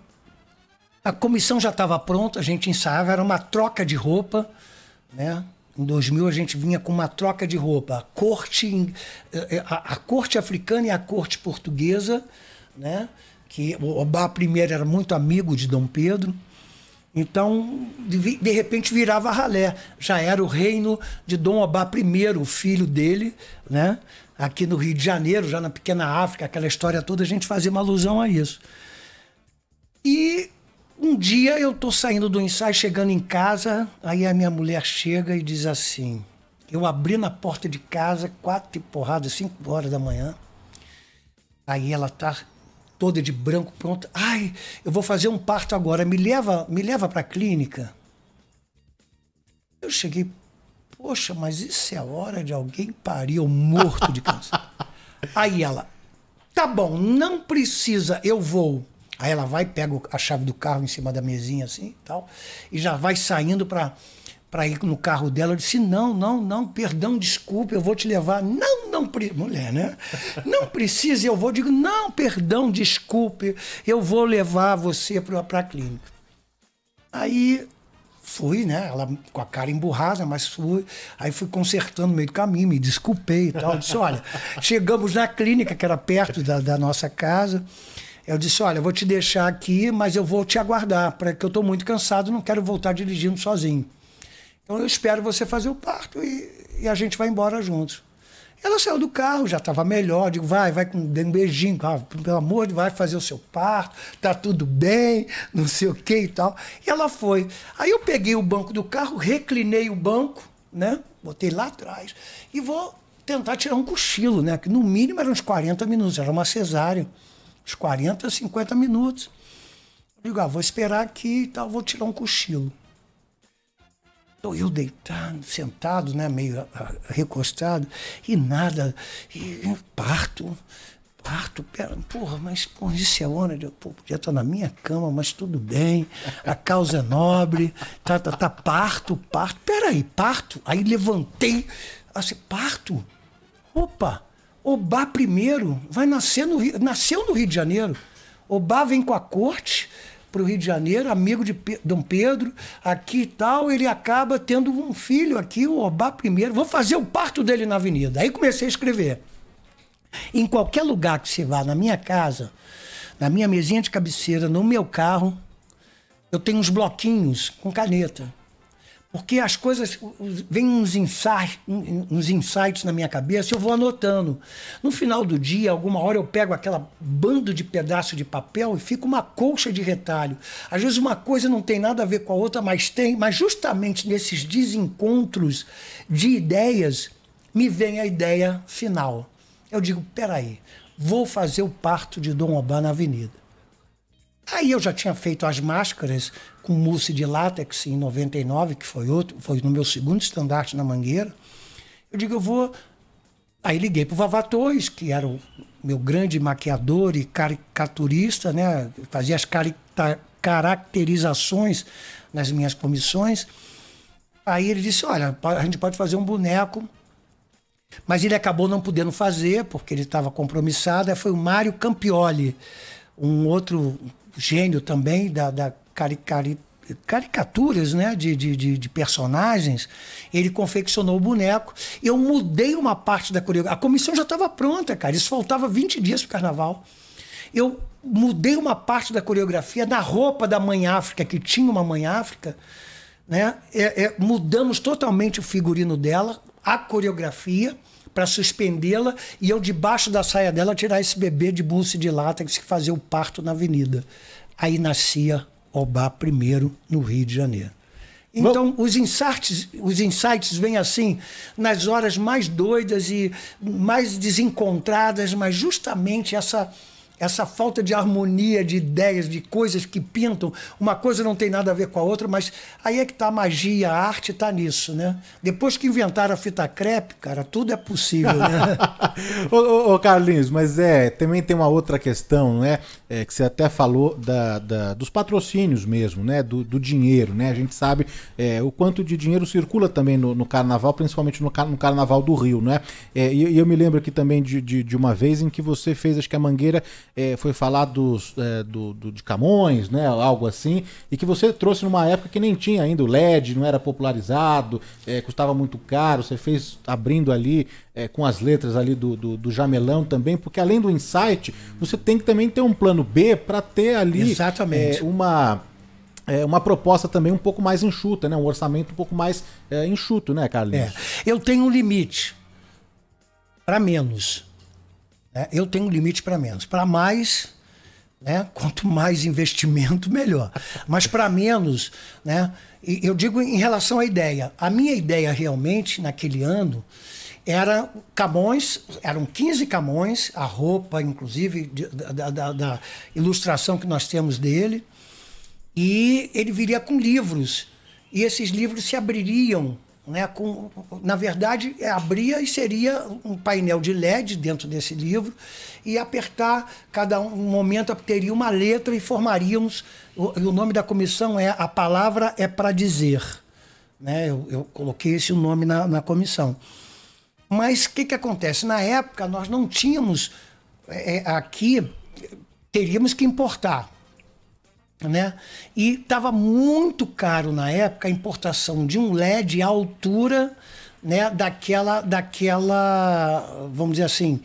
a comissão já estava pronta, a gente ensaiava, era uma troca de roupa, né? Em 2000 a gente vinha com uma troca de roupa, a corte, eh, eh, a, a corte africana e a corte portuguesa, né? Que o Obá I era muito amigo de Dom Pedro. Então, de, de repente virava ralé. Já era o reino de Dom Obá I, o filho dele, né? Aqui no Rio de Janeiro, já na pequena África, aquela história toda, a gente fazia uma alusão a isso. E um dia eu tô saindo do ensaio, chegando em casa, aí a minha mulher chega e diz assim: eu abri na porta de casa, quatro e porrada, cinco horas da manhã. Aí ela tá toda de branco, pronta. Ai, eu vou fazer um parto agora, me leva, me leva para a clínica. Eu cheguei, poxa, mas isso é a hora de alguém parir eu morto de câncer. (laughs) Aí ela, tá bom, não precisa, eu vou. Aí ela vai, pega a chave do carro em cima da mesinha assim, tal, e já vai saindo para para ir no carro dela. Eu disse: Não, não, não, perdão, desculpe, eu vou te levar. Não, não, mulher, né? (laughs) Não precisa, eu vou. Digo: Não, perdão, desculpe, eu vou levar você para a clínica. Aí fui, né? Ela com a cara emburrada, mas fui. Aí fui consertando no meio do caminho, me desculpei e tal. Eu disse: Olha, chegamos na clínica, que era perto da, da nossa casa. Eu disse: Olha, eu vou te deixar aqui, mas eu vou te aguardar, porque eu estou muito cansado, não quero voltar dirigindo sozinho. Então eu espero você fazer o parto e, e a gente vai embora juntos. Ela saiu do carro, já estava melhor. Digo, vai, vai com um beijinho, ah, pelo amor de vai fazer o seu parto, tá tudo bem, não sei o que e tal. E ela foi. Aí eu peguei o banco do carro, reclinei o banco, né? Botei lá atrás e vou tentar tirar um cochilo, né? Que no mínimo eram uns 40 minutos, era uma cesárea. Uns 40, 50 minutos. Digo, ah, vou esperar aqui e tal, vou tirar um cochilo. Estou eu deitado, sentado, né, meio recostado, e nada, e parto, parto, pera, porra, mas porra, isso é eu pô, podia estar na minha cama, mas tudo bem, a causa é nobre, tá, tá, tá, parto, parto, peraí, parto, aí levantei, assim, parto, opa, Obá primeiro vai nascer no Rio, nasceu no Rio de Janeiro, Obá vem com a corte, para o Rio de Janeiro, amigo de P Dom Pedro, aqui e tal, ele acaba tendo um filho aqui, o Obá primeiro. Vou fazer o parto dele na avenida. Aí comecei a escrever. Em qualquer lugar que você vá, na minha casa, na minha mesinha de cabeceira, no meu carro, eu tenho uns bloquinhos com caneta. Porque as coisas, vem uns insights, uns insights na minha cabeça, eu vou anotando. No final do dia, alguma hora eu pego aquela bando de pedaço de papel e fica uma colcha de retalho. Às vezes uma coisa não tem nada a ver com a outra, mas tem, mas justamente nesses desencontros de ideias me vem a ideia final. Eu digo, peraí, vou fazer o parto de Dom Obá na avenida. Aí eu já tinha feito as máscaras com mousse de látex em 99, que foi outro, foi no meu segundo estandarte na Mangueira. Eu digo, eu vou. Aí liguei para o Vavá Torres, que era o meu grande maquiador e caricaturista, né? Fazia as caracterizações nas minhas comissões. Aí ele disse: Olha, a gente pode fazer um boneco. Mas ele acabou não podendo fazer, porque ele estava compromissado. Aí foi o Mário Campioli, um outro gênio também da, da cari, cari, caricaturas né, de, de, de, personagens, ele confeccionou o boneco. Eu mudei uma parte da coreografia. A comissão já estava pronta, cara. Isso faltava 20 dias para o carnaval. Eu mudei uma parte da coreografia na roupa da Mãe África, que tinha uma Mãe África. Né? É, é, mudamos totalmente o figurino dela, a coreografia para suspendê-la e eu debaixo da saia dela tirar esse bebê de bolsa de látex que fazia o parto na avenida. Aí nascia Obá primeiro no Rio de Janeiro. Então, os insights, os insights vêm assim, nas horas mais doidas e mais desencontradas, mas justamente essa essa falta de harmonia de ideias, de coisas que pintam, uma coisa não tem nada a ver com a outra, mas aí é que tá a magia, a arte está nisso, né? Depois que inventaram a fita crepe, cara, tudo é possível, né? (laughs) ô, ô, Carlinhos, mas é, também tem uma outra questão, né? É, que você até falou da, da dos patrocínios mesmo, né? Do, do, dinheiro, né? A gente sabe é, o quanto de dinheiro circula também no, no carnaval, principalmente no, no, carnaval do Rio, né? É, e, eu me lembro aqui também de, de, de uma vez em que você fez, acho que a Mangueira é, foi falar dos, é, do, do, de Camões, né, algo assim, e que você trouxe numa época que nem tinha ainda o LED, não era popularizado, é, custava muito caro, você fez abrindo ali é, com as letras ali do, do, do, Jamelão também, porque além do insight, você tem que também ter um plano B para ter ali Exatamente. É, uma é uma proposta também um pouco mais enxuta, né? Um orçamento um pouco mais é, enxuto, né, Carlinhos? É. Eu tenho um limite para menos. Né? Eu tenho um limite para menos. Para mais, né? quanto mais investimento, melhor. Mas para menos, né? eu digo em relação à ideia. A minha ideia realmente, naquele ano, Era Camões, eram 15 Camões, a roupa, inclusive, da, da- da ilustração que nós temos dele. E ele viria com livros. E esses livros se abririam. Né, com, na verdade, é, abria e seria um painel de LED dentro desse livro, e apertar, cada um momento teria uma letra e formaríamos. O, o nome da comissão é A Palavra é para Dizer. Né, eu, eu coloquei esse nome na, na comissão. Mas o que, que acontece? Na época, nós não tínhamos é, aqui, teríamos que importar né? E estava muito caro na época a importação de um LED à altura, né, daquela, daquela, vamos dizer assim,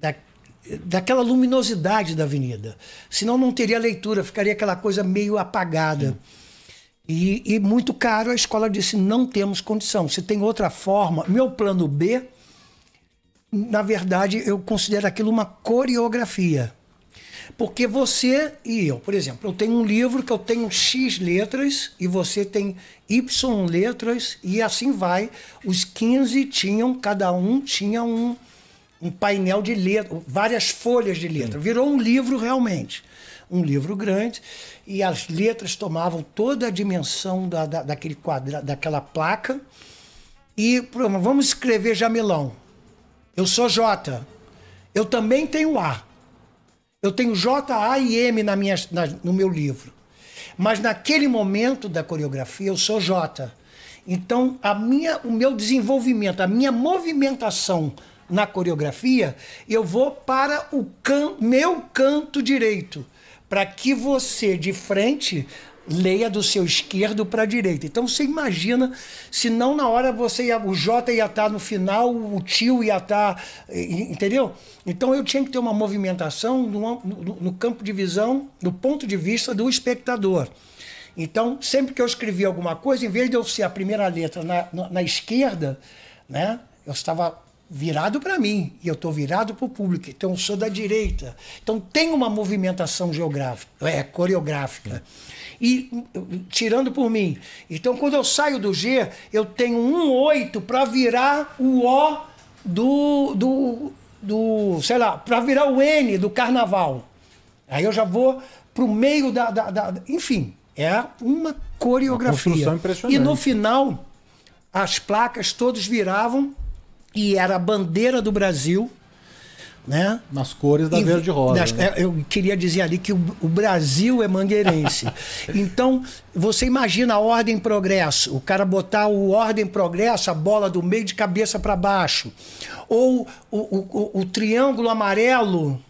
da, daquela luminosidade da avenida. Senão não teria leitura, ficaria aquela coisa meio apagada. E, e muito caro, a escola disse: não temos condição. Se tem outra forma, meu plano B, na verdade, eu considero aquilo uma coreografia. Porque você e eu, por exemplo, eu tenho um livro que eu tenho X letras e você tem Y letras e assim vai. Os 15 tinham, cada um tinha um, um painel de letras, várias folhas de letra. Virou um livro realmente. Um livro grande e as letras tomavam toda a dimensão da, da, daquele quadra, daquela placa. E vamos escrever Jamelão. Eu sou J. Eu também tenho A. Eu tenho J, A e M na minha, na- no meu livro. Mas naquele momento da coreografia eu sou J. Então a minha, o meu desenvolvimento, a minha movimentação na coreografia, eu vou para o can, meu canto direito, para que você de frente leia do seu esquerdo para a direita. Então você imagina se não na hora você ia, o J ia estar no final, o tio ia estar, e- entendeu? Então eu tinha que ter uma movimentação no, no- no campo de visão, do ponto de vista do espectador. Então, sempre que eu escrevia alguma coisa, em vez de eu ser a primeira letra na, na, na esquerda, né, eu estava virado para mim e eu estou virado para o público. Então, eu sou da direita. Então, tem uma movimentação geográfica, é coreográfica. E tirando por mim. Então, quando eu saio do G, eu tenho um 8 para virar o O do, do, do sei lá, para virar o N do carnaval. Aí eu já vou para o meio da, da- da- Enfim, é uma coreografia. construção impressionante. E no final, as placas todos viravam e era a bandeira do Brasil. Né? Nas cores da E- verde rosa. das- né? é, Eu queria dizer ali que o, o Brasil é mangueirense. (laughs) então, você imagina a ordem progresso, o cara botar o ordem progresso, a bola do meio de cabeça para baixo. Ou o, o, o- o triângulo amarelo,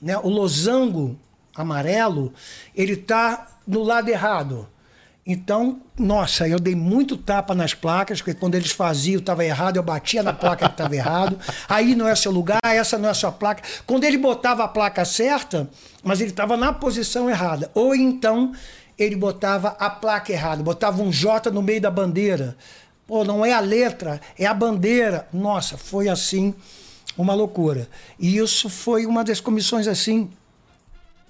né, o losango amarelo, ele tá no lado errado. Então, nossa, eu dei muito tapa nas placas, porque quando eles faziam estava errado, eu batia na placa que estava errado. Aí não é seu lugar, essa não é sua placa. Quando ele botava a placa certa, mas ele estava na posição errada. Ou então ele botava a placa errada, botava um J no meio da bandeira. Pô, não é a letra, é a bandeira. Nossa, foi assim uma loucura. E isso foi uma das comissões assim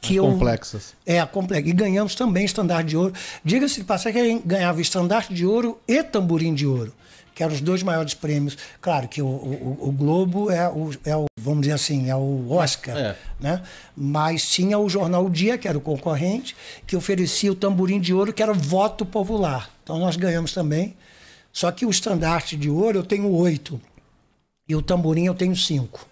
que eu complexas. é, complexo. E ganhamos também estandarte de ouro. Diga-se de passar que a gente ganhava estandarte de ouro e tamborim de ouro, que eram os dois maiores prêmios. Claro que o, o, o Globo é o, é o, vamos dizer assim, é o Oscar, É. né? Mas tinha o jornal O Dia, que era o concorrente, que oferecia o tamborim de ouro, que era voto popular. Então nós ganhamos também. Só que o estandarte de ouro eu tenho oito. E o tamborim eu tenho cinco.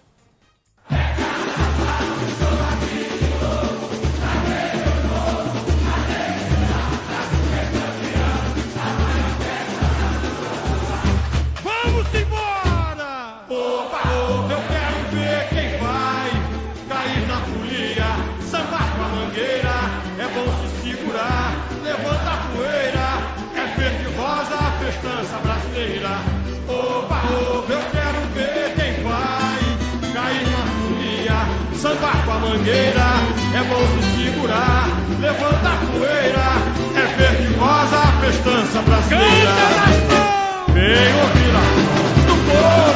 Mangueira, é bom se segurar, levanta a poeira, é verde rosa a festança brasileira. Vem ouvir a voz do povo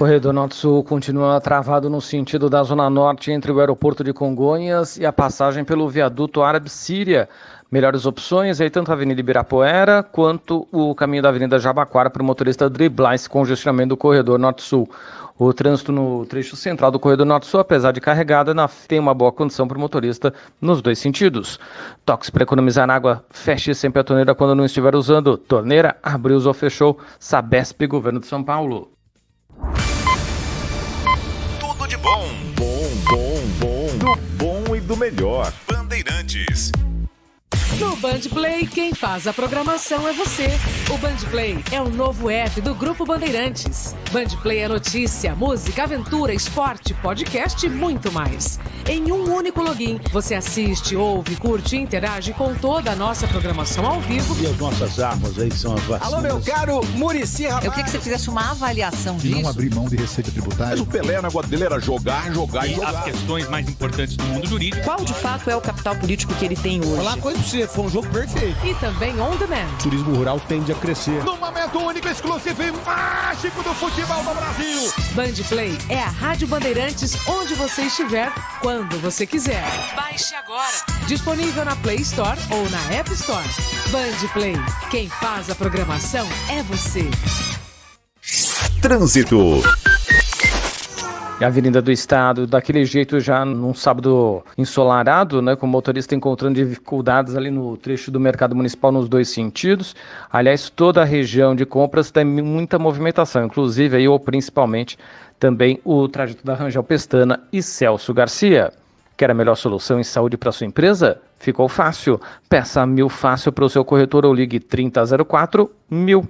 Corredor Norte-Sul continua travado no sentido da Zona Norte entre o aeroporto de Congonhas e a passagem pelo viaduto Árabe-Síria. Melhores opções aí tanto a Avenida Ibirapuera quanto o caminho da Avenida Jabaquara para o motorista driblar esse congestionamento do corredor Norte-Sul. O trânsito no trecho central do corredor Norte-Sul, apesar de carregado, tem uma boa condição para o motorista nos dois sentidos. Toques para economizar água, feche sempre a torneira quando não estiver usando. Torneira, abriu ou fechou. Sabesp, Governo de São Paulo. Melhor. Bandeirantes. No Band Play, quem faz a programação é você. O Band Play é o novo app do Grupo Bandeirantes. Band Play é notícia, música, aventura, esporte, podcast e muito mais. Em um único login, você assiste, ouve, curte e interage com toda a nossa programação ao vivo. E as nossas armas aí são as vacinas. Alô, meu caro Murici Eu queria que você fizesse uma avaliação e disso. não abrir mão de receita tributária. Mas o Pelé, o negócio dele era jogar, jogar e, e jogar. as questões mais importantes do mundo jurídico. Qual de fato é o capital político que ele tem hoje? Falar coisa pra você, foi um jogo perfeito. E também on demand. O turismo rural tende a crescer. No momento único, exclusivo e mágico do futebol do Brasil. Band Play é a Rádio Bandeirantes onde você estiver, quando você quiser. Baixe agora. Disponível na Play Store ou na App Store. Band Play. Quem faz a programação é você. Trânsito. A Avenida do Estado, daquele jeito já num sábado ensolarado, né, com o motorista encontrando dificuldades ali no trecho do mercado municipal nos dois sentidos. Aliás, toda a região de compras tem muita movimentação, inclusive aí, ou principalmente também o trajeto da Rangel Pestana e Celso Garcia. Quer a melhor solução em saúde para sua empresa? Ficou fácil. Peça mil fácil para o seu corretor ou ligue 3004 mil.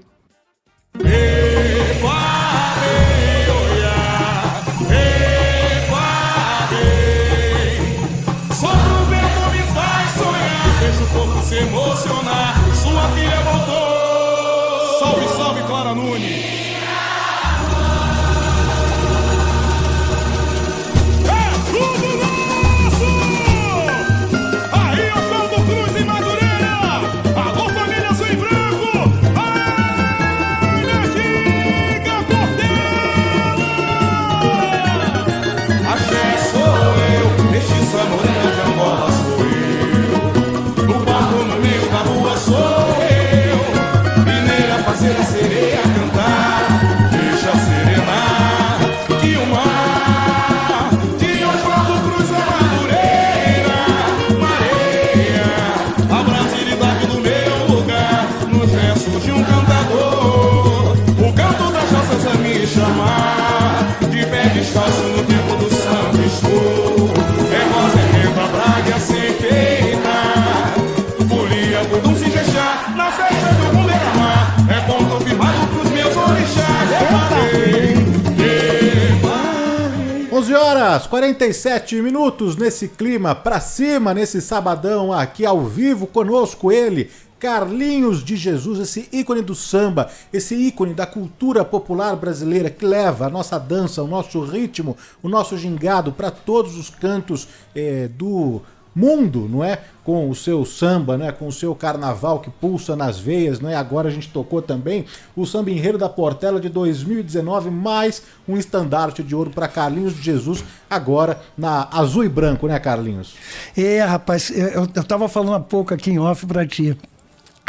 Horas 47 minutos nesse clima pra cima, nesse sabadão aqui ao vivo conosco ele, Carlinhos de Jesus, esse ícone do samba, esse ícone da cultura popular brasileira que leva a nossa dança, o nosso ritmo, o nosso gingado para todos os cantos eh, do mundo, não é? Com o seu samba, né? Com o seu carnaval que pulsa nas veias, né? Agora a gente tocou também o samba enredo da Portela de 2019, mais um estandarte de ouro para Carlinhos de Jesus, agora na azul e branco, né, Carlinhos? É, rapaz, eu, eu tava falando há pouco aqui em off para ti.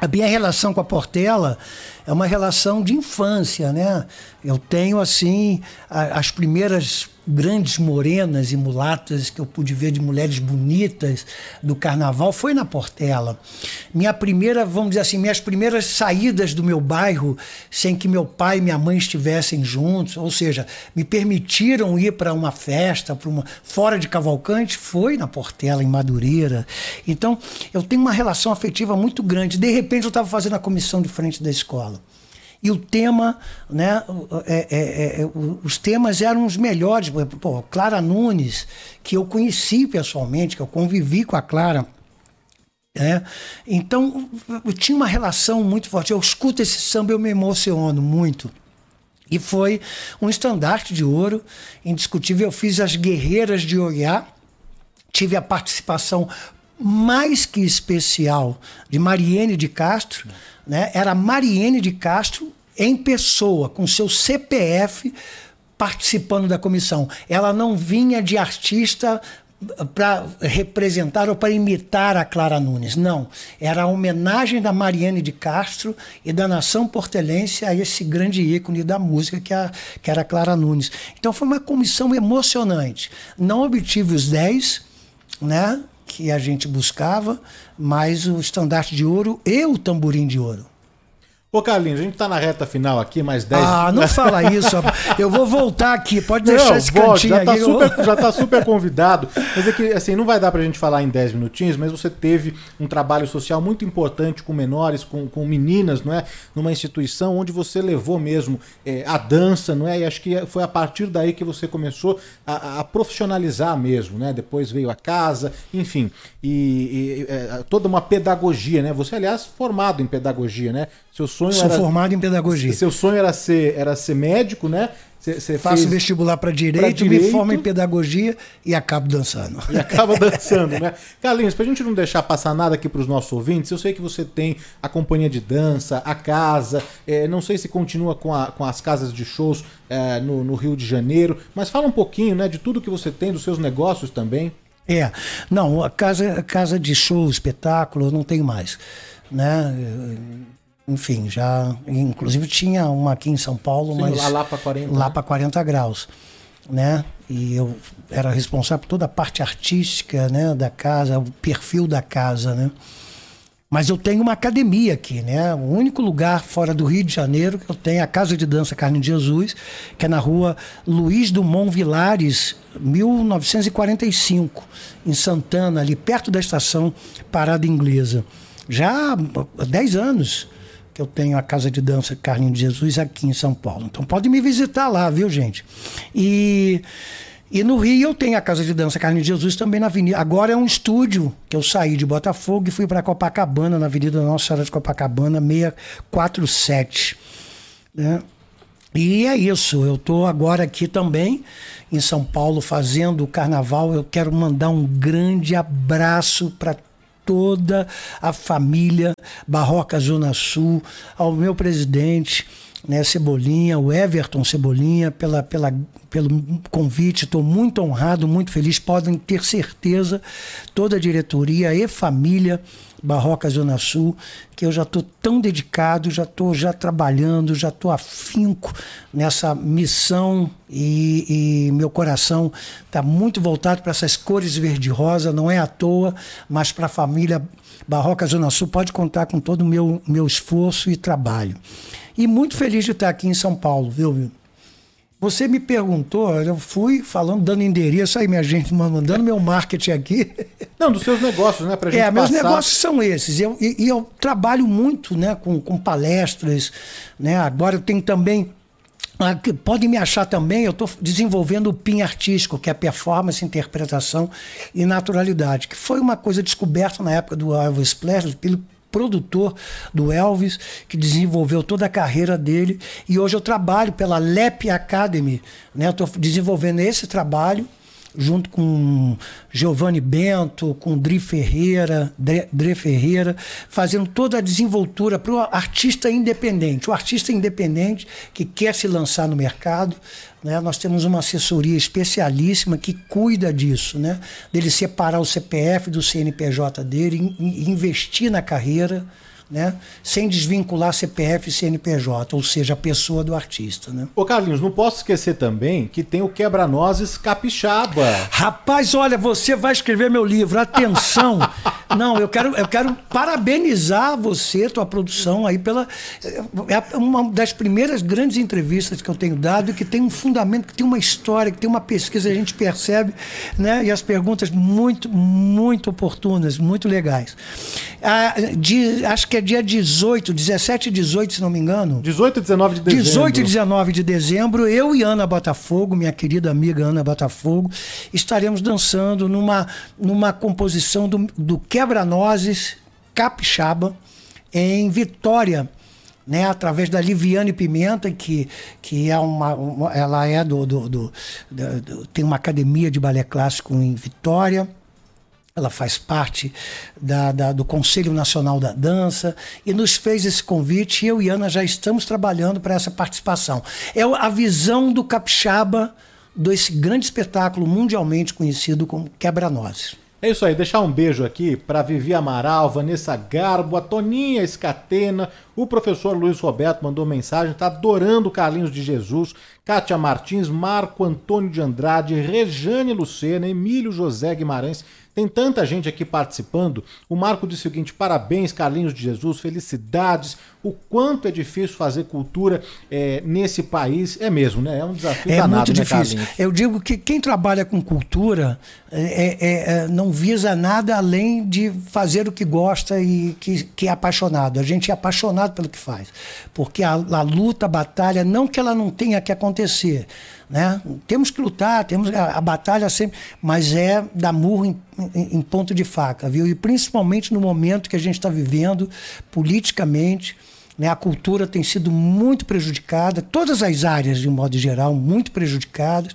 A minha relação com a Portela é uma relação de infância, né? Eu tenho, assim, a, as primeiras grandes morenas e mulatas que eu pude ver de mulheres bonitas do carnaval foi na Portela. Minha primeira, vamos dizer assim, minhas primeiras saídas do meu bairro sem que meu pai e minha mãe estivessem juntos, ou seja, me permitiram ir para uma festa, para uma fora de Cavalcante, foi na Portela, em Madureira. Então, eu tenho uma relação afetiva muito grande. De repente, eu estava fazendo a comissão de frente da escola. E o tema, né, é, é, é, os temas eram os melhores. Pô, Clara Nunes, que eu conheci pessoalmente, que eu convivi com a Clara. Né? Então, eu tinha uma relação muito forte. Eu escuto esse samba, eu me emociono muito. E foi um estandarte de ouro, indiscutível. Eu fiz as Guerreiras de Oriá, tive a participação mais que especial de Mariene de Castro, né? Era Mariene de Castro em pessoa, com seu CPF, participando da comissão. Ela não vinha de artista para representar ou para imitar a Clara Nunes. Não. Era a homenagem da Mariane de Castro e da nação portelense a esse grande ícone da música que, a, que era a Clara Nunes. Então foi uma comissão emocionante. Não obtive os 10, né? Que a gente buscava, mas o estandarte de ouro e o tamborim de ouro. Ô, Carlinhos, a gente tá na reta final aqui, mais 10. Ah, não (laughs) fala isso. Eu vou voltar aqui. Pode deixar Não, esse volte, cantinho já tá, aqui. super, já tá super convidado. Mas é que, assim, não vai dar pra gente falar em 10 minutinhos, mas você teve um trabalho social muito importante com menores, com, com meninas, não é? Numa instituição onde você levou mesmo é, a dança, não é? E acho que foi a partir daí que você começou a, a profissionalizar mesmo, né? Depois veio a casa, enfim. E, e, é, toda uma pedagogia, né? Você, aliás, formado em pedagogia, né? Seu sonho Sou era... formado em pedagogia. Seu sonho era ser, era ser médico, né? Você você Faço fez- vestibular para direito, pra me formo em pedagogia e acabo dançando. e acaba (laughs) dançando, né? Carlinhos, pra gente não deixar passar nada aqui pros nossos ouvintes, eu sei que você tem a companhia de dança, a casa, é, não sei se continua com, a- com as casas de shows é, no, no Rio de Janeiro, mas fala um pouquinho, né, de tudo que você tem, dos seus negócios também. É, não, a casa, a casa de show, espetáculo, eu não tenho mais, né? Enfim, já, inclusive tinha uma aqui em São Paulo, Sim, mas lá- lá pra 40, lá né? para 40 graus, né? E eu era responsável por toda a parte artística, né, da casa, o perfil da casa, né? Mas eu tenho uma academia aqui, né? O único lugar fora do Rio de Janeiro que eu tenho é a Casa de Dança Carne de Jesus, que é na rua Luiz Dumont Vilares, 1945, em Santana, ali perto da estação Parada Inglesa. Já há 10 anos que eu tenho a Casa de Dança Carne de Jesus aqui em São Paulo. Então pode me visitar lá, viu, gente? E e no Rio eu tenho a Casa de Dança Carne de Jesus também na Avenida. Agora é um estúdio que eu saí de Botafogo e fui para Copacabana, na Avenida Nossa Senhora de Copacabana, 647. Né? E é isso, eu estou agora aqui também em São Paulo fazendo o carnaval. Eu quero mandar um grande abraço para toda a família Barroca Zona Sul, ao meu presidente, né, Cebolinha, o Everton Cebolinha, pela, pela, pelo convite. Estou muito honrado, muito feliz. Podem ter certeza, toda a diretoria e família Barroca Zona Sul, que eu já estou tão dedicado, já estou já trabalhando, já estou afinco nessa missão e, e meu coração está muito voltado para essas cores verde rosa, não é à toa, mas para a família Barroca Zona Sul pode contar com todo o meu, meu esforço e trabalho. E muito feliz de estar aqui em São Paulo, viu? Você me perguntou, eu fui falando, dando endereço aí, minha gente, mandando meu marketing aqui. Não, dos seus negócios, né? Pra gente É, meus passar. negócios são esses. Eu, e, e eu trabalho muito né, com, com palestras. Né? Agora eu tenho também. ah, Podem me achar também, eu estou desenvolvendo o PIN artístico, que é performance, interpretação e naturalidade, que foi uma coisa descoberta na época do Elvis Presley pelo produtor do Elvis, que desenvolveu toda a carreira dele. E hoje eu trabalho pela LEP Academy. Né? Estou desenvolvendo esse trabalho junto com Giovanni Bento, com Dri Ferreira, Dre, Ferreira, fazendo toda a desenvoltura para o artista independente. O artista independente que quer se lançar no mercado, né? nós temos uma assessoria especialíssima que cuida disso, né? dele separar o CPF do CNPJ dele, in, investir na carreira, né? sem desvincular CPF e CNPJ, ou seja, a pessoa do artista. Né? Ô Carlinhos, não posso esquecer também que tem o Quebra-Nozes Capixaba. Rapaz, olha, você vai escrever meu livro. Atenção! Não, eu quero, eu quero parabenizar você, tua produção aí pela. É uma das primeiras grandes entrevistas que eu tenho dado, que tem um fundamento, que tem uma história, que tem uma pesquisa, a gente percebe, né? E as perguntas muito, muito oportunas, muito legais. Ah, de, acho que é dia 18, 17 e 18, se não me engano. 18 e 19 de dezembro. 18 e 19 de dezembro, eu e Ana Botafogo, minha querida amiga Ana Botafogo, estaremos dançando numa, numa composição do, do Quebra-Nozes Capixaba em Vitória. Né, através da Liviane Pimenta, que, que é uma, uma ela é do, do, do, do, tem uma academia de balé clássico em Vitória ela faz parte da, da- do Conselho Nacional da Dança e nos fez esse convite. E eu e Ana já estamos trabalhando para essa participação. É a visão do capixaba desse grande espetáculo mundialmente conhecido como Quebra-Nozes. É isso aí, deixar um beijo aqui para Vivi Amaral, Vanessa Garbo, a Toninha Escatena, o professor Luiz Roberto mandou mensagem, tá adorando Carlinhos de Jesus, Kátia Martins, Marco Antônio de Andrade, Rejane Lucena, Emílio José Guimarães. Tem tanta gente aqui participando. O Marco disse o seguinte: parabéns, Carlinhos de Jesus, felicidades. O quanto é difícil fazer cultura eh, nesse país. É mesmo, né? É um desafio É danado, muito né, difícil. Carlinhos? Eu digo que quem trabalha com cultura é- é- é- não visa nada além de fazer o que gosta e que, que é apaixonado. A gente é apaixonado pelo que faz. Porque a, a luta, a batalha, não que ela não tenha que acontecer. Né? Temos que lutar, temos a, a batalha sempre, mas é dar murro em, em- em ponto de faca, viu? E principalmente no momento que a gente está vivendo politicamente, né? A cultura tem sido muito prejudicada, todas as áreas, de um modo geral, muito prejudicadas,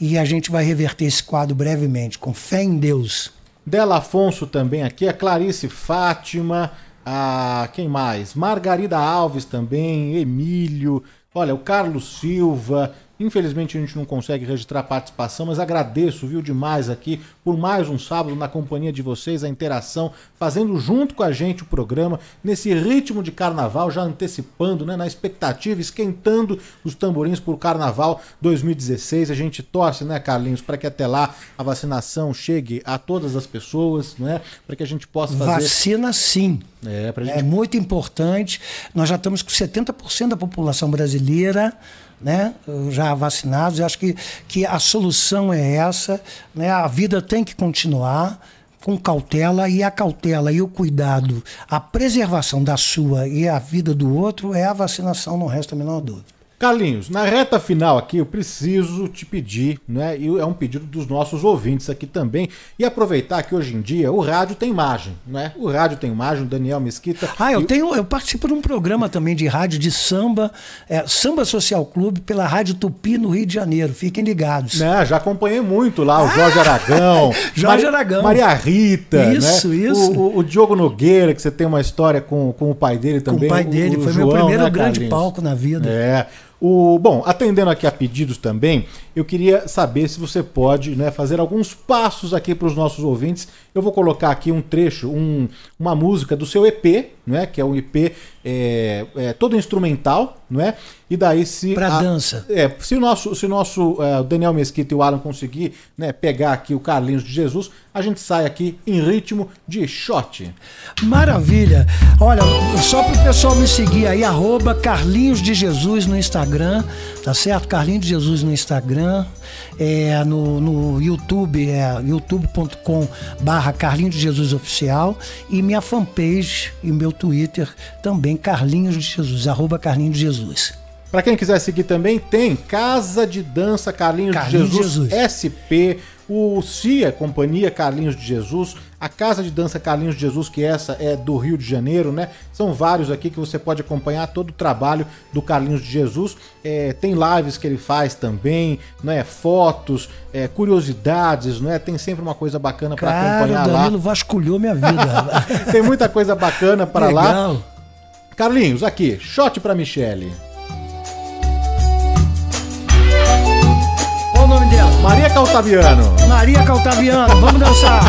e a gente vai reverter esse quadro brevemente, com fé em Deus. Dela Afonso também aqui, a Clarice Fátima, a quem mais? Margarida Alves também, Emílio, olha, o Carlos Silva. Infelizmente a gente não consegue registrar a participação, mas agradeço, viu, demais aqui por mais um sábado na companhia de vocês, a interação, fazendo junto com a gente o programa, nesse ritmo de carnaval, já antecipando, né, na expectativa, esquentando os tamborins por carnaval 2016. A gente torce, né, Carlinhos, para que até lá a vacinação chegue a todas as pessoas, né, para que a gente possa fazer. Vacina sim. É, pra gente É muito importante. Nós já estamos com 70% da população brasileira né, já vacinados. Eu acho que, que a solução é essa. Né? A vida tem que continuar com cautela e a cautela e o cuidado, a preservação da sua e a vida do outro é a vacinação, não resta a menor dúvida. Carlinhos, na reta final aqui eu preciso te pedir, né? E é um pedido dos nossos ouvintes aqui também. E aproveitar que hoje em dia o rádio tem imagem, né? O rádio tem imagem, o Daniel Mesquita. Ah, eu e- tenho, eu participo de um programa também de rádio de samba, é, Samba Social Clube, pela Rádio Tupi no Rio de Janeiro. Fiquem ligados. Né, já acompanhei muito lá o Jorge Aragão, Ah! Jorge Aragão. (laughs) Maria Rita, Isso, né? isso. O, o- o Diogo Nogueira, que você tem uma história com, com o pai dele Com também. o pai dele, foi meu João, primeiro né, grande Carlinhos? palco na vida. É. O, bom, atendendo aqui a pedidos também, eu queria saber se você pode né, fazer alguns passos aqui para os nossos ouvintes. Eu vou colocar aqui um trecho, um- uma música do seu EP, né, que é um EP é, é, todo instrumental, não é? E daí se Pra a- dança. é, se o nosso, se o nosso é, o Daniel Mesquita e o Alan conseguir né, pegar aqui o Carlinhos de Jesus, a gente sai aqui em ritmo de shot. Maravilha. Olha, só para o pessoal me seguir aí, arroba Carlinhos de Jesus no Instagram, tá certo? Carlinhos de Jesus no Instagram. É, no, no YouTube, é youtube.com barra Carlinhos de Jesus Oficial. E minha fanpage e meu Twitter também, Carlinhos de Jesus, arroba Carlinhos de Jesus. Para quem quiser seguir também, tem Casa de Dança Carlinhos, Carlinhos de Jesus, de SP, o CIA Companhia Carlinhos de Jesus, a Casa de Dança Carlinhos de Jesus, que essa é do Rio de Janeiro, né? São vários aqui que você pode acompanhar todo o trabalho do Carlinhos de Jesus. É, tem lives que ele faz também, né? Fotos, é, curiosidades, né? Tem sempre uma coisa bacana para acompanhar o lá. Danilo vasculhou minha vida. (laughs) Tem muita coisa bacana para lá. Carlinhos, aqui, shot para Michele. Maria Caltaviano. Maria Caltaviano, vamos dançar.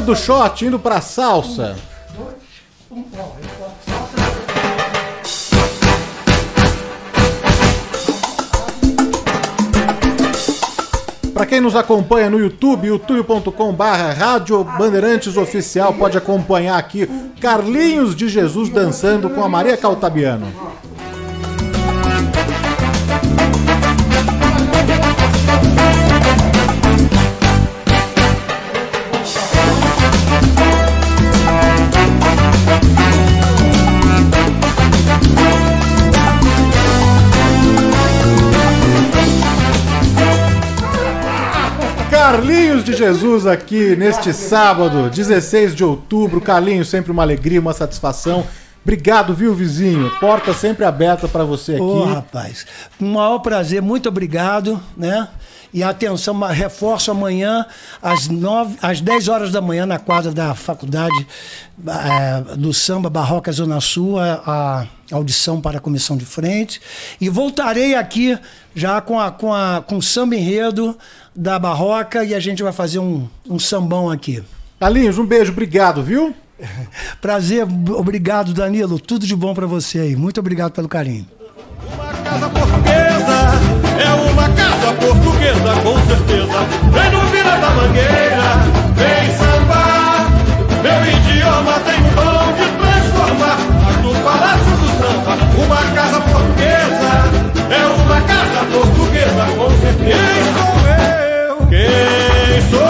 Saindo do shot, indo pra salsa. Para quem nos acompanha no YouTube, youtube.com/barra Rádio Bandeirantes Oficial, pode acompanhar aqui Carlinhos de Jesus dançando com a Maria Caltabiano. De Jesus aqui neste sábado, 16 de outubro. Carlinhos, sempre uma alegria, uma satisfação. Obrigado, viu, vizinho? Porta sempre aberta para você aqui. Ô, rapaz, um maior prazer, muito obrigado, né? E atenção, reforço amanhã, às, nove, às 10 horas da manhã, na quadra da Faculdade eh, do Samba Barroca Zona Sul, a, a audição para a comissão de frente. E voltarei aqui já com, a, com, a, com o samba enredo da Barroca e a gente vai fazer um, um sambão aqui. Carlinhos, um beijo, obrigado, viu? (laughs) Prazer, obrigado, Danilo. Tudo de bom para você aí. Muito obrigado pelo carinho. É portuguesa, com certeza. Vem no Vila da Mangueira, vem sambar. Meu idioma tem dom de transformar. Mas no Palácio do Samba, uma casa portuguesa. É uma casa portuguesa, com certeza. Quem sou eu? Quem sou